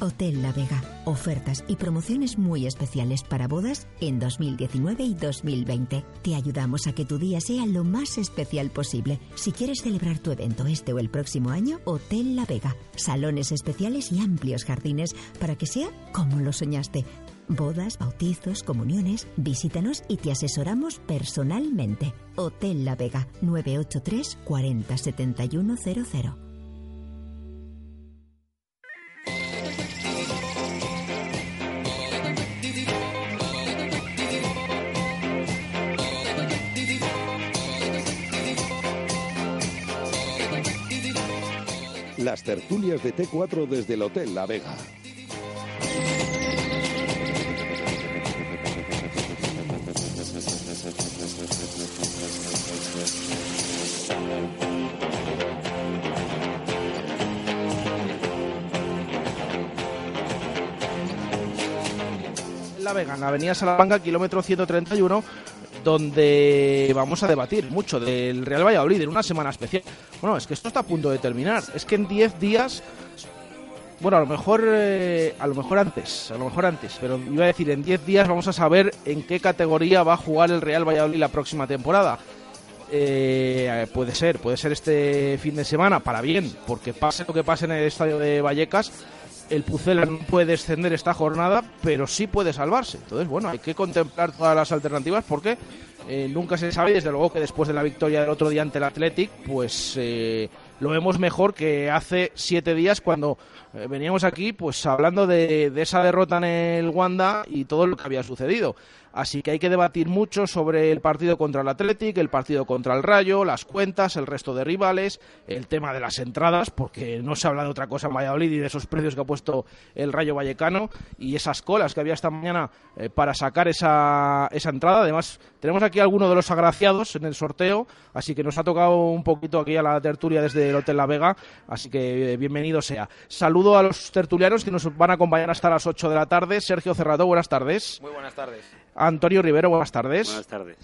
Hotel La Vega. Ofertas y promociones muy especiales para bodas en 2019 y 2020. Te ayudamos a que tu día sea lo más especial posible. Si quieres celebrar tu evento este o el próximo año, Hotel La Vega. Salones especiales y amplios jardines para que sea como lo soñaste. Bodas, bautizos, comuniones, visítanos y te asesoramos personalmente. Hotel La Vega 983 40 71 Las tertulias de T4 desde el Hotel La Vega. La Vega, en la avenida Salamanca, kilómetro 131, donde vamos a debatir mucho del Real Valladolid en una semana especial. Bueno, es que esto está a punto de terminar. Es que en 10 días, bueno, a lo mejor, eh, a lo mejor antes, a lo mejor antes, pero iba a decir en 10 días vamos a saber en qué categoría va a jugar el Real Valladolid la próxima temporada. Eh, puede ser, puede ser este fin de semana para bien, porque pase lo que pase en el estadio de Vallecas, el Pucela no puede descender esta jornada, pero sí puede salvarse. Entonces, bueno, hay que contemplar todas las alternativas porque eh, nunca se sabe. Desde luego que después de la victoria del otro día ante el Athletic, pues eh, lo vemos mejor que hace siete días cuando eh, veníamos aquí, pues hablando de, de esa derrota en el Wanda y todo lo que había sucedido. Así que hay que debatir mucho sobre el partido contra el Athletic, el partido contra el Rayo, las cuentas, el resto de rivales, el tema de las entradas, porque no se habla de otra cosa en Valladolid y de esos precios que ha puesto el Rayo Vallecano y esas colas que había esta mañana eh, para sacar esa, esa entrada. Además, tenemos aquí alguno de los agraciados en el sorteo, así que nos ha tocado un poquito aquí a la tertulia desde el Hotel La Vega, así que eh, bienvenido sea. Saludo a los tertulianos que nos van a acompañar hasta las 8 de la tarde. Sergio Cerrato, buenas tardes. Muy buenas tardes. Antonio Rivero, buenas tardes. Buenas tardes.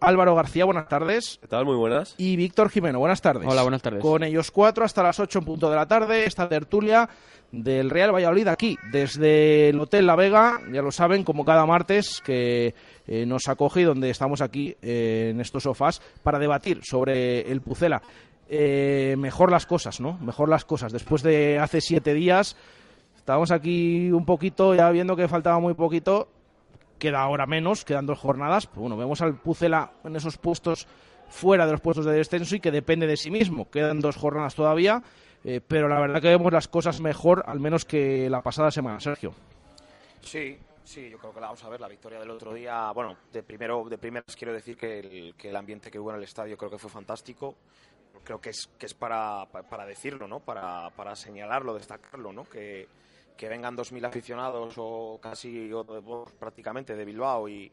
Álvaro García, buenas tardes. ¿Qué tal? Muy buenas. Y Víctor Jimeno, buenas tardes. Hola, buenas tardes. Con ellos cuatro hasta las ocho en punto de la tarde, esta tertulia del Real Valladolid aquí, desde el Hotel La Vega, ya lo saben, como cada martes que eh, nos acoge y donde estamos aquí eh, en estos sofás para debatir sobre el Pucela. Eh, mejor las cosas, ¿no? Mejor las cosas. Después de hace siete días, estábamos aquí un poquito, ya viendo que faltaba muy poquito, queda ahora menos, quedan dos jornadas. Pues bueno, vemos al Pucela en esos puestos fuera de los puestos de descenso y que depende de sí mismo. Quedan dos jornadas todavía, eh, pero la verdad que vemos las cosas mejor, al menos que la pasada semana, Sergio. Sí, sí, yo creo que la vamos a ver. La victoria del otro día, bueno, de primero, de primeras quiero decir que el, que el ambiente que hubo en el estadio creo que fue fantástico. Creo que es, que es para, para decirlo, ¿no? Para, para señalarlo, destacarlo, ¿no? Que, que vengan 2.000 aficionados o casi o, prácticamente de Bilbao y,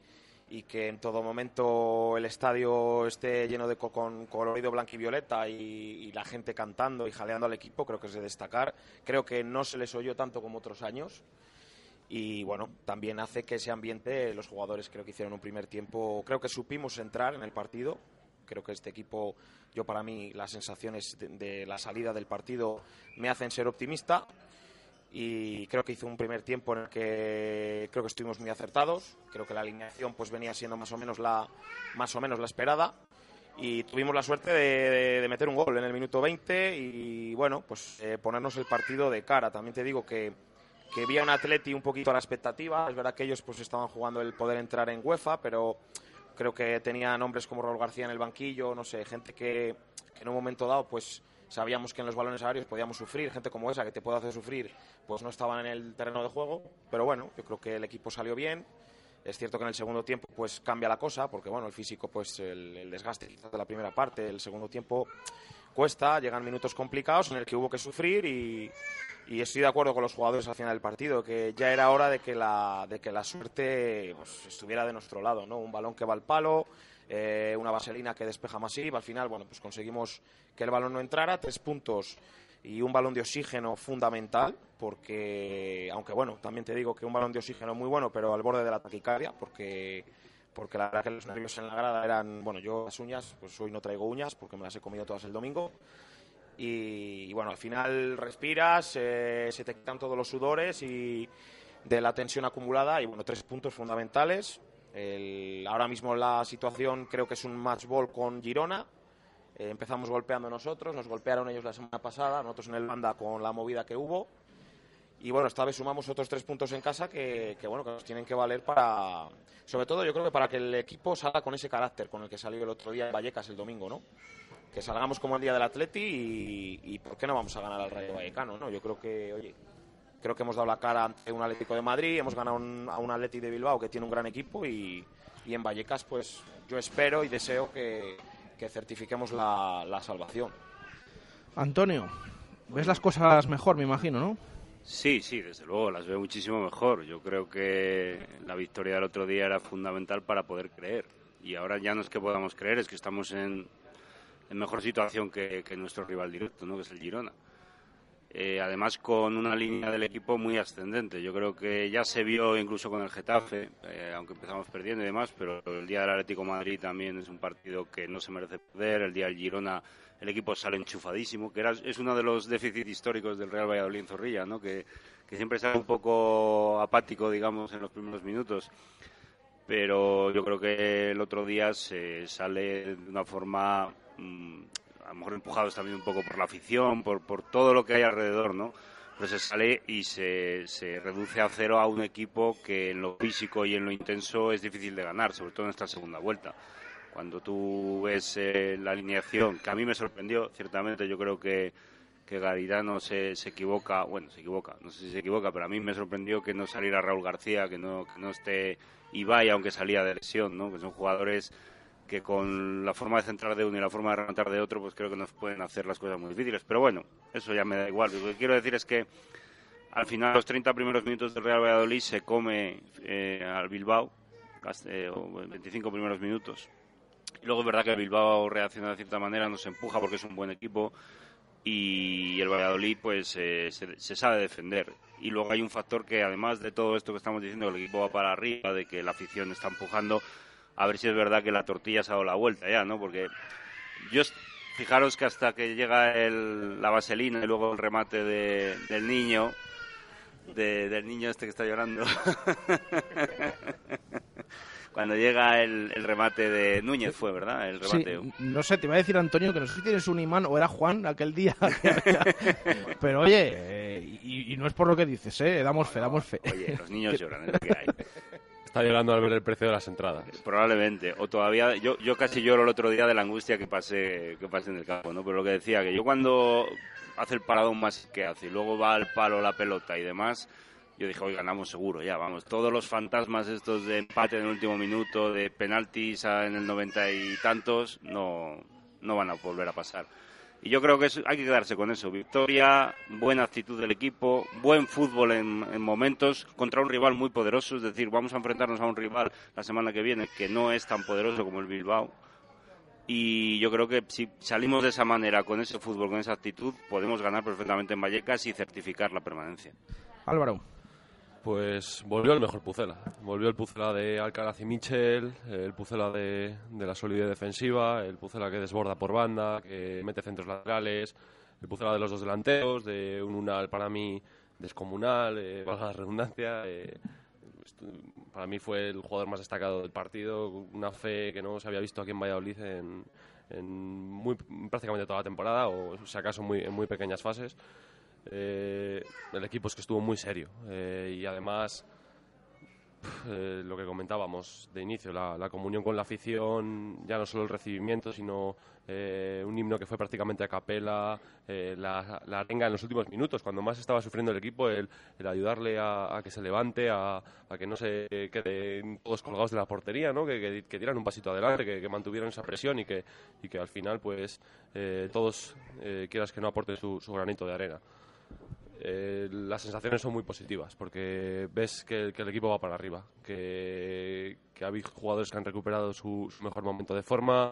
y, que en todo momento el estadio esté lleno de co con colorido blanco y violeta y, la gente cantando y jaleando al equipo, creo que es de destacar. Creo que no se les oyó tanto como otros años y bueno, también hace que ese ambiente, los jugadores creo que hicieron un primer tiempo, creo que supimos entrar en el partido. Creo que este equipo, yo para mí, las sensaciones de la salida del partido me hacen ser optimista y creo que hizo un primer tiempo en el que creo que estuvimos muy acertados. Creo que la alineación pues venía siendo más o menos la más o menos la esperada. Y tuvimos la suerte de, de, de meter un gol en el minuto 20 y bueno pues eh, ponernos el partido de cara. También te digo que que vi a un Atleti un poquito a la expectativa. Es verdad que ellos pues estaban jugando el poder entrar en UEFA pero creo que tenían hombres como Raúl García en el banquillo no sé gente que, que en un momento dado pues sabíamos que en los balones aéreos podíamos sufrir, gente como esa que te puede hacer sufrir, pues no estaban en el terreno de juego, pero bueno, yo creo que el equipo salió bien. Es cierto que en el segundo tiempo pues cambia la cosa, porque bueno, el físico, pues el, desgaste de la primera parte, el segundo tiempo cuesta, llegan minutos complicados en el que hubo que sufrir y, y estoy de acuerdo con los jugadores al final del partido, que ya era hora de que la, de que la suerte pues, estuviera de nuestro lado, ¿no? Un balón que va al palo, eh, una vaselina que despeja Masip. Al final, bueno, pues conseguimos que el balón no entrara. Tres puntos y un balón de oxígeno fundamental, porque, aunque bueno, también te digo que un balón de oxígeno muy bueno, pero al borde de la taquicardia, porque porque la verdad que los nervios en la grada eran, bueno, yo las uñas, pues hoy no traigo uñas porque me las he comido todas el domingo. Y, bueno, al final respiras, eh, se te quitan todos los sudores y de la tensión acumulada y bueno, tres puntos fundamentales. Ahora mismo la situación creo que es un match ball con Girona. Eh, empezamos golpeando nosotros, nos golpearon ellos la semana pasada, nosotros en el banda con la movida que hubo. Y bueno, esta vez sumamos otros tres puntos en casa que, bueno, que nos tienen que valer para, sobre todo yo creo que para que el equipo salga con ese carácter con el que salió el otro día en Vallecas el domingo, ¿no? Que salgamos como el día del Atleti y, y ¿por qué no vamos a ganar al Rayo Vallecano, no? Yo creo que, oye, creo que hemos dado la cara ante un Atlético de Madrid, hemos ganado a un Atleti de Bilbao que tiene un gran equipo y, y en Vallecas pues yo espero y deseo que, que certifiquemos la, la salvación. Antonio, ves las cosas mejor, me imagino, ¿no? Sí, sí, desde luego, las veo muchísimo mejor. Yo creo que la victoria del otro día era fundamental para poder creer. Y ahora ya no es que podamos creer, es que estamos en, mejor situación que, nuestro rival directo, ¿no? que es el Girona. Eh, además, con una línea del equipo muy ascendente. Yo creo que ya se vio incluso con el Getafe, eh, aunque empezamos perdiendo y demás, pero el día del Atlético Madrid también es un partido que no se merece perder. El día del Girona el equipo sale enchufadísimo, que era, es uno de los déficits históricos del Real Valladolid en Zorrilla, ¿no? que, siempre sale un poco apático, digamos, en los primeros minutos. Pero yo creo que el otro día se sale de una forma, mm, a lo mejor empujados también un poco por la afición, por, por todo lo que hay alrededor, ¿no? Pero se sale y se, se reduce a cero a un equipo que en lo físico y en lo intenso es difícil de ganar, sobre todo en esta segunda vuelta. Cuando tú ves eh, la alineación, que a mí me sorprendió, ciertamente yo creo que, que se, se equivoca, bueno, se equivoca, no sé si se equivoca, pero a mí me sorprendió que no saliera Raúl García, que no, que no esté Ibai, aunque salía de lesión, ¿no? que son jugadores que con la forma de centrar de uno y la forma de rematar de otro, pues creo que nos pueden hacer las cosas muy difíciles. Pero bueno, eso ya me da igual. Lo que quiero decir es que al final, los 30 primeros minutos del Real Valladolid se come eh, al Bilbao, eh, 25 primeros minutos, Luego es verdad que el Bilbao reacciona de cierta manera, nos empuja porque es un buen equipo y el Valladolid pues eh, se, sabe defender. Y luego hay un factor que además de todo esto que estamos diciendo, que el equipo va para arriba, de que la afición está empujando, a ver si es verdad que la tortilla se ha dado la vuelta ya, ¿no? Porque yo, fijaros que hasta que llega el, la vaselina y luego el remate del niño, del niño este que está llorando. cuando llega el, remate de Núñez fue, ¿verdad? El remate. no sé, te iba a decir Antonio que no sé si tienes un imán o era Juan aquel día. Pero oye, eh, y, no es por lo que dices, ¿eh? Damos fe, damos fe. Oye, los niños lloran, es lo que hay. Está al ver el precio de las entradas. Probablemente. O todavía, yo, yo casi lloro el otro día de la angustia que pasé, que pasé en el campo, ¿no? Pero lo que decía, que yo cuando hace el paradón más que hace y luego va al palo la pelota y demás yo dije, hoy ganamos seguro, ya, vamos. Todos los fantasmas estos de empate en el último minuto, de penaltis en el noventa y tantos, no, no van a volver a pasar. Y yo creo que hay que quedarse con eso. Victoria, buena actitud del equipo, buen fútbol en, en, momentos contra un rival muy poderoso. Es decir, vamos a enfrentarnos a un rival la semana que viene que no es tan poderoso como el Bilbao. Y yo creo que si salimos de esa manera, con ese fútbol, con esa actitud, podemos ganar perfectamente en Vallecas y certificar la permanencia. Álvaro pues volvió el mejor Pucela. Volvió el Pucela de Alcaraz y Michel, el Pucela de, la solidez defensiva, el Pucela que desborda por banda, que mete centros laterales, el Pucela de los dos delanteros, de un Unal para mí descomunal, eh, valga la redundancia. Eh, para mí fue el jugador más destacado del partido, una fe que no se había visto aquí en Valladolid en, muy, prácticamente toda la temporada, o si acaso muy, en muy pequeñas fases. Eh, el equipo es que estuvo muy serio eh, y además eh, lo que comentábamos de inicio, la, comunión con la afición, ya no solo el recibimiento, sino un himno que fue prácticamente a capela, la, la, arenga en los últimos minutos, cuando más estaba sufriendo el equipo, el, ayudarle a, que se levante, a, que no se queden todos colgados de la portería, ¿no? que, que, dieran un pasito adelante, que, mantuvieran esa presión y que, y que al final pues todos, quieras que no, aporten su granito de arena. Eh, las sensaciones son muy positivas porque ves que, el equipo va para arriba, que, que hay jugadores que han recuperado su, mejor momento de forma,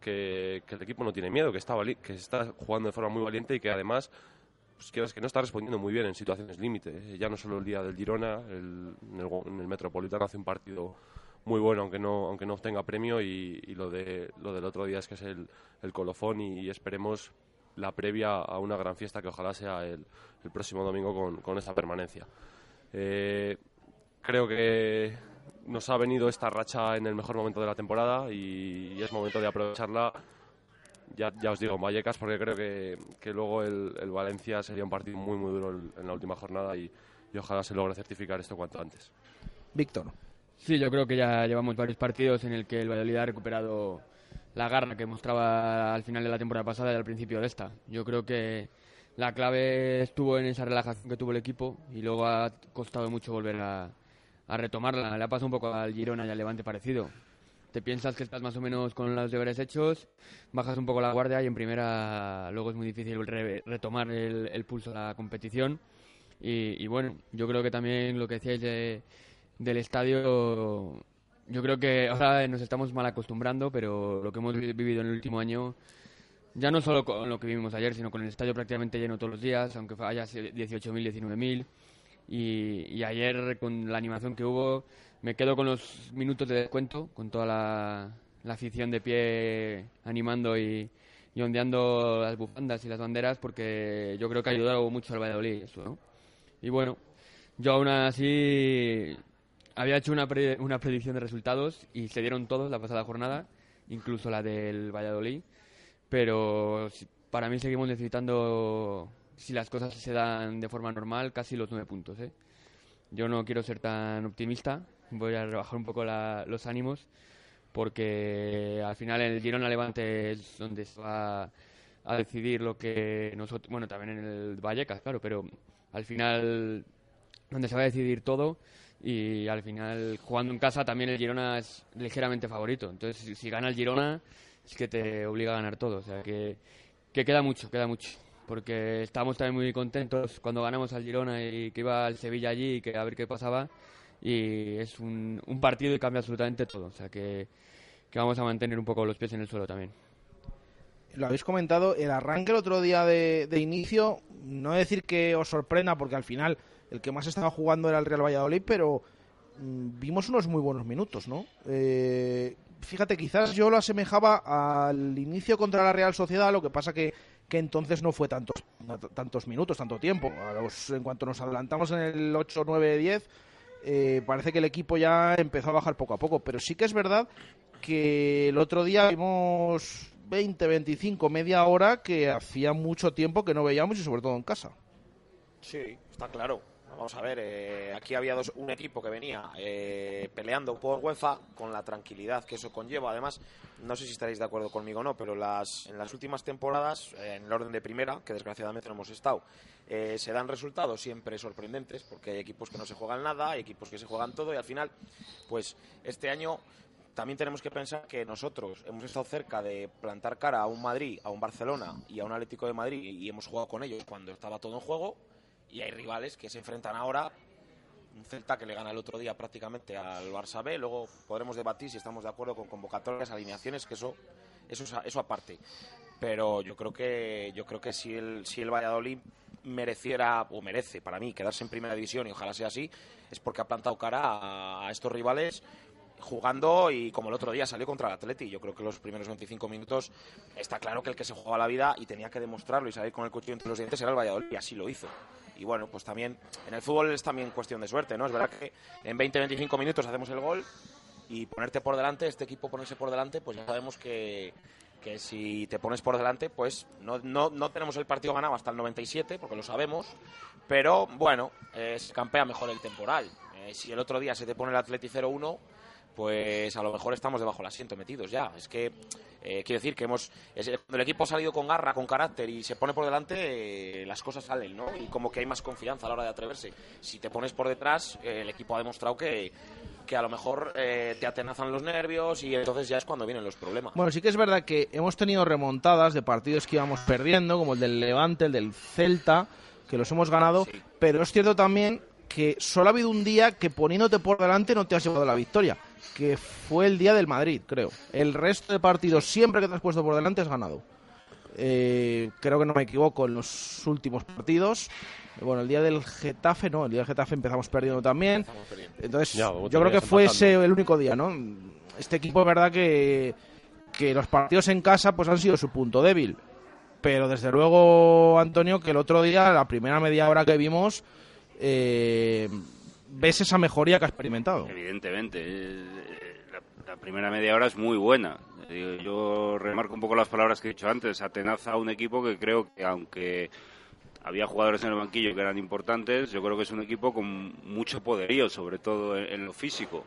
que, el equipo no tiene miedo, que está, que está jugando de forma muy valiente y que además pues quieras que no está respondiendo muy bien en situaciones límite. Ya no solo el día del Girona, el- en, el, en el Metropolitano hace un partido muy bueno, aunque no, aunque no obtenga premio, y, y lo, de, lo del otro día es que es el, el colofón y, y esperemos la previa a una gran fiesta que ojalá sea el, el próximo domingo con, con esta permanencia. Eh, creo que nos ha venido esta racha en el mejor momento de la temporada y, y es momento de aprovecharla. Ya, ya os digo, en Vallecas, porque creo que, que luego el, el Valencia sería un partido muy, muy duro en la última jornada y, y ojalá se logre certificar esto cuanto antes. Víctor. Sí, yo creo que ya llevamos varios partidos en el que el Valladolid ha recuperado la garra que mostraba al final de la temporada pasada y al principio de esta. Yo creo que la clave estuvo en esa relajación que tuvo el equipo y luego ha costado mucho volver a, retomarla. Le ha un poco al Girona y al Levante parecido. Te piensas que estás más o menos con los deberes hechos, bajas un poco la guardia y en primera luego es muy difícil re- retomar el, el pulso de la competición. Y, bueno, yo creo que también lo que decíais de, del estadio, yo creo que ahora nos estamos mal acostumbrando, pero lo que hemos vi- vivido en el último año, ya no solo con lo que vivimos ayer, sino con el estadio prácticamente lleno todos los días, aunque haya 18.000, 19.000. Y, y ayer con la animación que hubo, me quedo con los minutos de descuento, con toda la, la afición de pie animando y, y ondeando las bufandas y las banderas, porque yo creo que ha ayudado mucho al Valladolid eso. Y bueno, yo aún así había hecho una, pre- una predicción de resultados y se dieron todos la pasada jornada, incluso la del Valladolid, pero para mí seguimos necesitando, si las cosas se dan de forma normal, casi los nueve puntos. ¿eh? Yo no quiero ser tan optimista, voy a rebajar un poco la- los ánimos, porque al final el Girona Levante es donde se va a decidir lo que nosotros, bueno, también en el Vallecas, claro, pero al final donde se va a decidir todo y al final jugando en casa también el Girona es ligeramente favorito. Entonces, si, si gana el Girona es que te obliga a ganar todo, o sea que, que queda mucho, queda mucho. Porque estábamos también muy contentos cuando ganamos al Girona y que iba al Sevilla allí y que a ver qué pasaba. Y es un, un partido y cambia absolutamente todo. O sea que, que vamos a mantener un poco los pies en el suelo también. Lo habéis comentado, el arranque el otro día de, de inicio, no decir que os sorprenda, porque al final el que más estaba jugando era el Real Valladolid, pero mm, vimos unos muy buenos minutos, ¿no? Eh, fíjate, quizás yo lo asemejaba al inicio contra la Real Sociedad, lo que pasa que, que entonces no fue tantos, tantos minutos, tanto tiempo. En cuanto nos adelantamos en el 8, 9, 10, eh, parece que el equipo ya empezó a bajar poco a poco, pero sí que es verdad que el otro día vimos 20, 25, media hora que hacía mucho tiempo que no veíamos y sobre todo en casa. Sí, está claro. Vamos a ver, eh, aquí había dos, un equipo que venía eh, peleando por UEFA con la tranquilidad que eso conlleva. Además, no sé si estaréis de acuerdo conmigo o no, pero las, en las últimas temporadas, en el orden de primera, que desgraciadamente no hemos estado, eh, se dan resultados siempre sorprendentes, porque hay equipos que no se juegan nada, hay equipos que se juegan todo, y al final, pues este año también tenemos que pensar que nosotros hemos estado cerca de plantar cara a un Madrid, a un Barcelona y a un Atlético de Madrid y hemos jugado con ellos cuando estaba todo en juego y hay rivales que se enfrentan ahora un Celta que le gana el otro día prácticamente al Barça B, luego podremos debatir si estamos de acuerdo con convocatorias, alineaciones, que eso eso eso aparte. Pero yo creo que yo creo que si el si el Valladolid mereciera o merece para mí quedarse en primera división y ojalá sea así, es porque ha plantado cara a, a estos rivales jugando y como el otro día salió contra el Atleti, yo creo que los primeros 25 minutos está claro que el que se jugaba la vida y tenía que demostrarlo y salir con el cuchillo entre los dientes era el Valladolid y así lo hizo. Y bueno, pues también en el fútbol es también cuestión de suerte, ¿no? Es verdad que en 20-25 minutos hacemos el gol y ponerte por delante, este equipo ponerse por delante, pues ya sabemos que, que si te pones por delante, pues no, no, no tenemos el partido ganado hasta el 97, porque lo sabemos, pero bueno, campea mejor el temporal. Eh, si el otro día se te pone el Atleti 0-1, pues a lo mejor estamos debajo del asiento metidos ya. Es que, eh, quiero decir que hemos. es- cuando el equipo ha salido con garra, con carácter y se pone por delante, eh, las cosas salen, ¿no? Y como que hay más confianza a la hora de atreverse. Si te pones por detrás, eh, el equipo ha demostrado que, que a lo mejor eh, te atenazan los nervios y entonces ya es cuando vienen los problemas. Bueno, sí que es verdad que hemos tenido remontadas de partidos que íbamos perdiendo, como el del Levante, el del Celta, que los hemos ganado, Sí. pero es cierto también que solo ha habido un día que poniéndote por delante no te has llevado la victoria, que fue el día del Madrid, creo. El resto de partidos, siempre que te has puesto por delante, has ganado. eh, creo que no me equivoco, en los últimos partidos. Bueno, el día del Getafe, no, el día del Getafe empezamos perdiendo también. Entonces, Ya, yo creo que fue ese el único día, ¿no? Este equipo es verdad que, que los partidos en casa pues han sido su punto débil. Pero desde luego, Antonio, que el otro día, la primera media hora que vimos, eh, ves esa mejoría que ha experimentado. Evidentemente. eh, La, la primera media hora es muy buena. Eh, Yo remarco un poco las palabras que he dicho antes. Atenaza a un equipo que creo que, aunque había jugadores en el banquillo que eran importantes, yo creo que es un equipo con mucho poderío, sobre todo en, lo físico.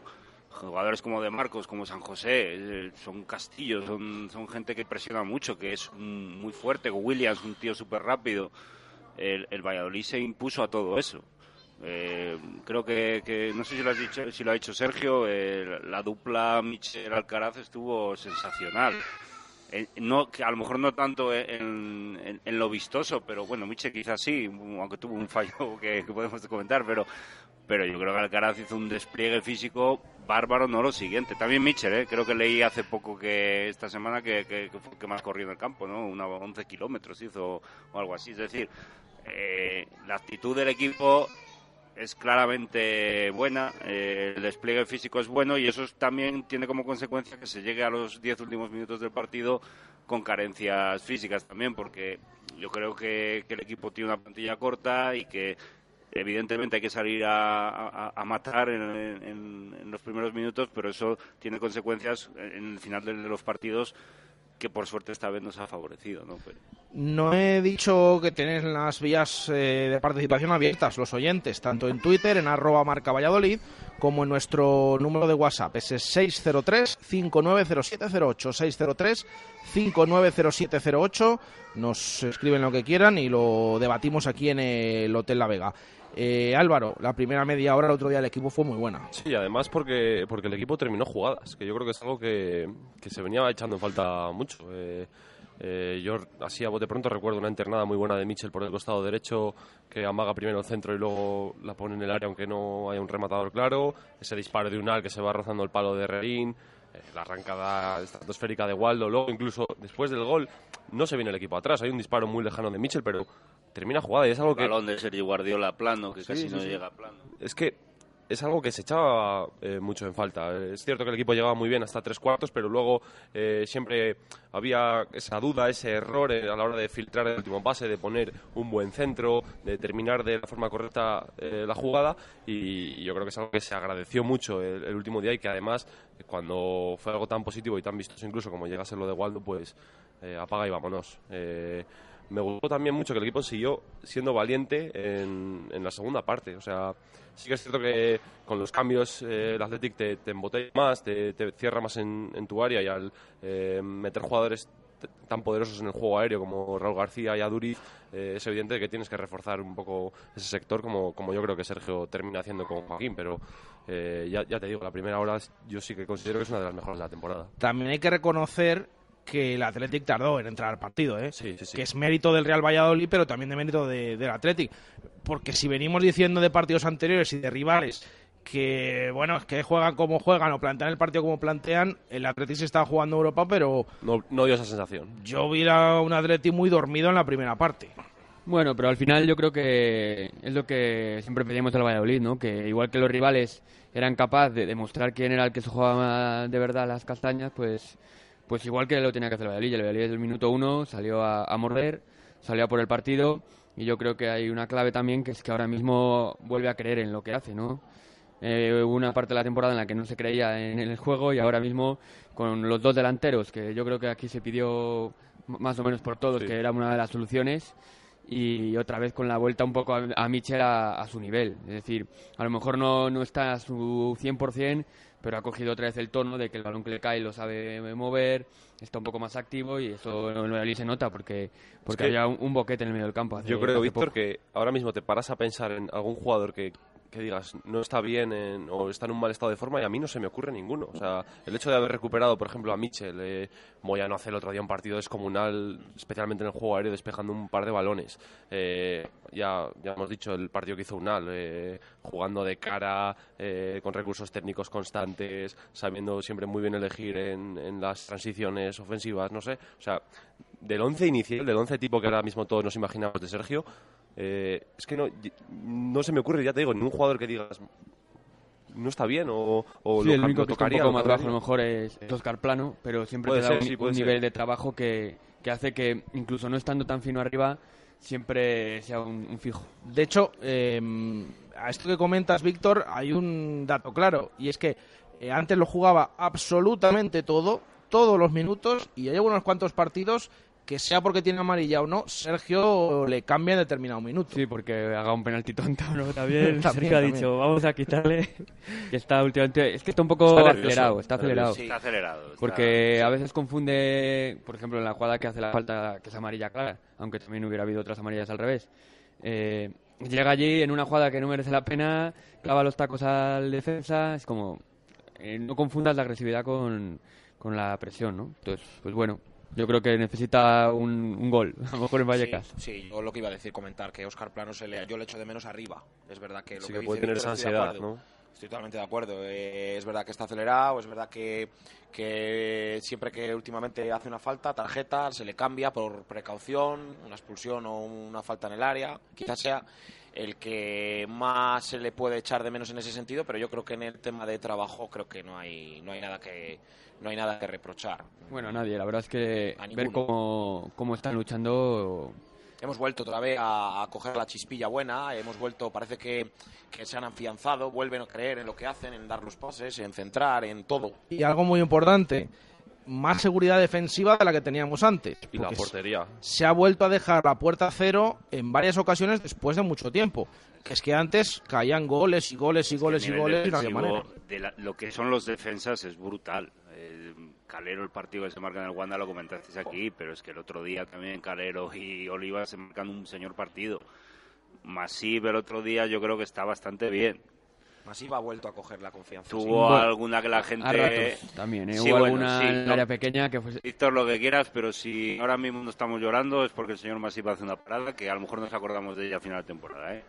Jugadores como De Marcos, como San José, eh, son castillos, son, gente que presiona mucho, que es muy fuerte. Williams, un tío súper rápido. El Valladolid se impuso a todo eso. Eh, creo que, que- no sé si lo has dicho, si lo ha dicho Sergio, eh, la dupla Michel Alcaraz estuvo sensacional. Eh, no, a lo mejor no tanto en, lo vistoso, pero bueno, Michel quizás sí, aunque tuvo un fallo que, podemos comentar, pero, pero yo creo que Alcaraz hizo un despliegue físico bárbaro, no lo siguiente. También Michel, eh, creo que leí hace poco que esta semana que, que, que que más corrió en el campo, ¿no? Una 11 kilómetros hizo o algo así. Es decir, eh, la actitud del equipo es claramente buena, eh, el despliegue físico es bueno y eso es- también tiene como consecuencia que se llegue a los 10 últimos minutos del partido con carencias físicas también, porque yo creo que, el equipo tiene una plantilla corta y que evidentemente hay que salir a, matar en los primeros minutos, pero eso tiene consecuencias en el final de los partidos que por suerte esta vez nos ha favorecido. ¿no? Pero- No he dicho que tenéis las vías eh, de participación abiertas, los oyentes, tanto en Twitter, en arroba marca Valladolid, como en nuestro número de WhatsApp. Ese es 603-590708. 603-590708. Nos escriben lo que quieran y lo debatimos aquí en el Hotel La Vega. Eh, Álvaro, la primera media hora el otro día el equipo fue muy buena. Sí, además porque, porque el equipo terminó jugadas, que yo creo que es algo que, que se venía echando en falta mucho. Eh, eh, yo así a bote pronto recuerdo una internada muy buena de Mitchell por el costado derecho que amaga primero el centro y luego la pone en el área aunque no haya un rematador claro. Ese disparo de Unal que se va rozando el palo de Rerín. Eh, la arrancada estratosférica de Waldo. Luego incluso después del gol no se viene el equipo atrás. Hay un disparo muy lejano de Mitchell pero termina jugada y es algo que... balón de Sergio Guardiola plano, que Sí, casi sí, no sí. llega a plano. Es que es algo que se echaba eh, mucho en falta. Es cierto que el equipo llegaba muy bien hasta tres cuartos, pero luego eh, siempre había esa duda, ese error eh, a la hora de filtrar el último pase, de poner un buen centro, de terminar de la forma correcta la jugada. Y, yo creo que es algo que se agradeció mucho el, último día y que además, cuando fue algo tan positivo y tan vistoso incluso como llega a ser lo de Waldo, pues apaga y vámonos. Me gustó también mucho que el equipo siguió siendo valiente en, en la segunda parte. O sea, sí que es cierto que con los cambios eh, el Athletic te, te embotella más, te, te cierra más en, en tu área y al eh, meter jugadores tan poderosos en el juego aéreo como Raúl García y Aduriz, eh, es evidente que tienes que reforzar un poco ese sector como, como yo creo que Sergio termina haciendo con Joaquín, pero eh, ya, ya te digo, la primera hora yo sí que considero que es una de las mejores de la temporada. También hay que reconocer que el Athletic tardó en entrar al partido, ¿eh? Sí, sí, sí. que es mérito del Real Valladolid, pero también de mérito de- del Athletic. Porque si venimos diciendo de partidos anteriores y de rivales que, bueno, es que juegan como juegan o plantean el partido como plantean, el Athletic se está jugando Europa, pero No, no dio esa sensación. yo vi a un Athletic muy dormido en la primera parte. Bueno, pero al final yo creo que es lo que siempre pedíamos del Valladolid, ¿no? Que igual que los rivales eran capaces de demostrar quién era el que se jugaba de verdad las castañas, pues, pues igual que lo tenía que hacer el Valladolid. El Valladolid desde el minuto uno salió a, a morder, salió a por el partido y yo creo que hay una clave también que es que ahora mismo vuelve a creer en lo que hace, ¿no? Eh, hubo una parte de la temporada en la que no se creía en el juego y ahora mismo con los dos delanteros, que yo creo que aquí se pidió más o menos por todos, Sí. que era una de las soluciones, y otra vez con la vuelta un poco a, a Mitchell a, a su nivel. Es decir, a lo mejor no, no está a su 100%, pero ha cogido otra vez el tono de que el balón que le cae lo sabe mover, está un poco más activo y eso Valladolid se nota porque, porque que había un, un boquete en el medio del campo. hace- Yo creo, Víctor, poco. que ahora mismo te paras a pensar en algún jugador que que digas no está bien en- o está en un mal estado de forma y a mí no se me ocurre ninguno. O sea, el hecho de haber recuperado, por ejemplo, a Michel, eh, Moyano hace el otro día un partido descomunal, especialmente en el juego aéreo, despejando un par de balones. Eh, ya, ya hemos dicho el partido que hizo Unal, eh, jugando de cara, eh, con recursos técnicos constantes, sabiendo siempre muy bien elegir en, en las transiciones ofensivas, no sé. O sea, del once inicial, del once tipo que ahora mismo todos nos imaginamos de Sergio, eh, es que no, no se me ocurre, ya te digo, ningún jugador que digas no está bien o, o Sí, lo, el único lo que está un tocaría. poco más bajo a lo mejor es, es Oscar Plano, pero siempre te da ser, un, sí, un nivel de trabajo que, que hace que, incluso no estando tan fino arriba, siempre sea un, un fijo. De hecho, eh, a esto que comentas, Víctor, hay un dato claro, y es que eh, antes lo jugaba absolutamente todo, todos los minutos, y hay unos cuantos partidos que sea porque tiene amarilla o no, Sergio le cambia en determinado minuto. Sí, porque haga un penalti tonto, ¿no? También, También, Sergio ha también. dicho, vamos a quitarle, que está últimamente, es que está un poco Está nervioso, acelerado, está acelerado. nervioso. Está acelerado. está- Porque a veces confunde, por ejemplo, en la jugada que hace la falta, que es amarilla clara, aunque también hubiera habido otras amarillas al revés. Eh, llega allí en una jugada que no merece la pena, clava los tacos al defensa, es como, eh, no confundas la agresividad con, con la presión, ¿no? Entonces, pues bueno, yo creo que necesita un, un gol, a lo mejor en Vallecas. Sí, sí, yo lo que iba a decir, comentar que Oscar Plano se le, yo le echo de menos arriba. Es verdad que lo Sí que, que dice puede tener Víctor, esa ansiedad. ¿no? Estoy totalmente de acuerdo. Eh, es verdad que está acelerado, es verdad que, que siempre que últimamente hace una falta, tarjeta, se le cambia por precaución, una expulsión o una falta en el área. Quizás sea el que más se le puede echar de menos en ese sentido, pero yo creo que en el tema de trabajo creo que no hay, no hay nada que no hay nada que reprochar. Bueno, nadie, la verdad es que A ver cómo, cómo están luchando Hemos vuelto otra vez a, a coger la chispilla buena, hemos vuelto, parece que, que se han afianzado, vuelven a creer en lo que hacen, en dar los pases, en centrar, en todo. Y algo muy importante, más seguridad defensiva de la que teníamos antes. Y la portería. se ha vuelto a dejar la puerta cero en varias ocasiones después de mucho tiempo. Que es que antes caían goles y goles y goles y goles manera. de la- lo que son los defensas es brutal. Calero, el partido que se marca en el Wanda, lo comentasteis aquí, pero es que el otro día también Calero y Oliva se marcan un señor partido. Masip el otro día yo creo que está bastante bien. Masiva ha vuelto a coger la confianza. Tuvo alguna que la gente... a ratos también, ¿eh? Sí, Hubo bueno, alguna sí, en el no. área pequeña que fue... Víctor, lo que quieras, pero si ahora mismo no estamos llorando es porque el señor Masip hace una parada que a lo mejor nos acordamos de ella a final de temporada, ¿eh?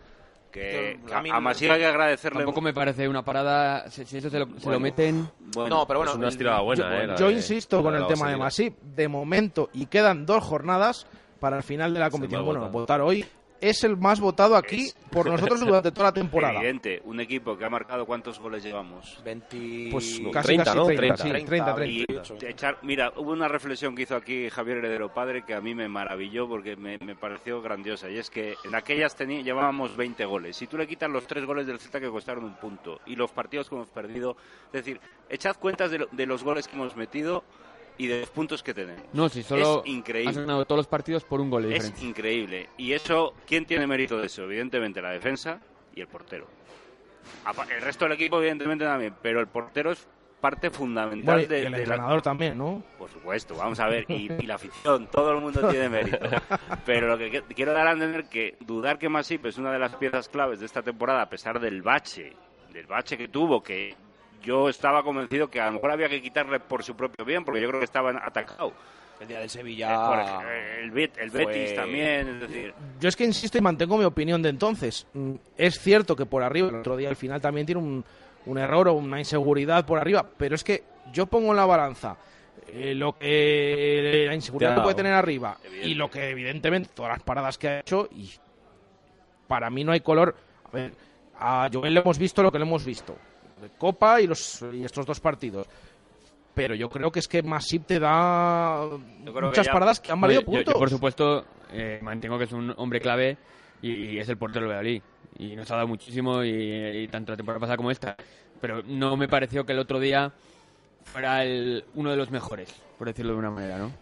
Que, a a, mí a hay que agradecerle... Tampoco me parece una parada, si si eso se lo, se lo Bueno. meten... Bueno, no, pero bueno, es una estirada buena, yo eh, la yo de- insisto la con el tema de. Masip. De momento, y quedan dos jornadas para el final de la competición. Bueno, votar hoy. Es el más votado aquí Es- por nosotros durante toda la temporada. Evidente, un equipo que ha marcado cuántos goles llevamos. 20... Pues No, casi, 30, casi ¿no? 30, 30. sí, 30, 30. Y 28. echar, mira, hubo una reflexión que hizo aquí Javier Heredero Padre que a mí me maravilló porque me, me pareció grandiosa. Y es que en aquellas tení- llevábamos 20 goles. Si tú le quitas los tres goles del Celta que costaron un punto y los partidos que hemos perdido, es decir, echad cuentas de, lo- de los goles que hemos metido y de los puntos que tenemos. No, si solo Es increíble. has ganado todos los partidos por un gol de Es increíble. Y eso, ¿quién tiene mérito de eso? Evidentemente la defensa y el portero. El resto del equipo, evidentemente también, pero el portero es parte fundamental Bueno, y de, el de la, entrenador también, ¿no? por supuesto, vamos a ver, y, y la afición, todo el mundo tiene mérito. Pero lo que que- quiero dar a entender que dudar que Masip es una de las piezas claves de esta temporada, a pesar del bache, del bache que tuvo, que yo estaba convencido que a lo mejor había que quitarle por su propio bien, porque yo creo que estaba atacado. El día del Eh, por Sevilla... ejemplo, el, Bet- el fue- Betis también, es decir, Yo es que insisto y mantengo mi opinión de entonces. Mm, Es cierto que por arriba, el otro día al final también tiene un, un error o una inseguridad por arriba, pero es que yo pongo en la balanza eh, lo que la inseguridad que puede tener arriba y lo que evidentemente todas las paradas que ha hecho y para mí no hay color. A ver, a Joel le hemos visto lo que le hemos visto, Copa y los y estos dos partidos. Pero yo creo que es que Masip te da que muchas paradas que han valido yo- puntos. Yo, por supuesto, eh, mantengo que es un hombre clave y, y es el portero del Valladolid. Y nos ha dado muchísimo, y, y tanto la temporada pasada como esta. Pero no me pareció que el otro día fuera el, uno de los mejores, por decirlo de una manera, ¿no? De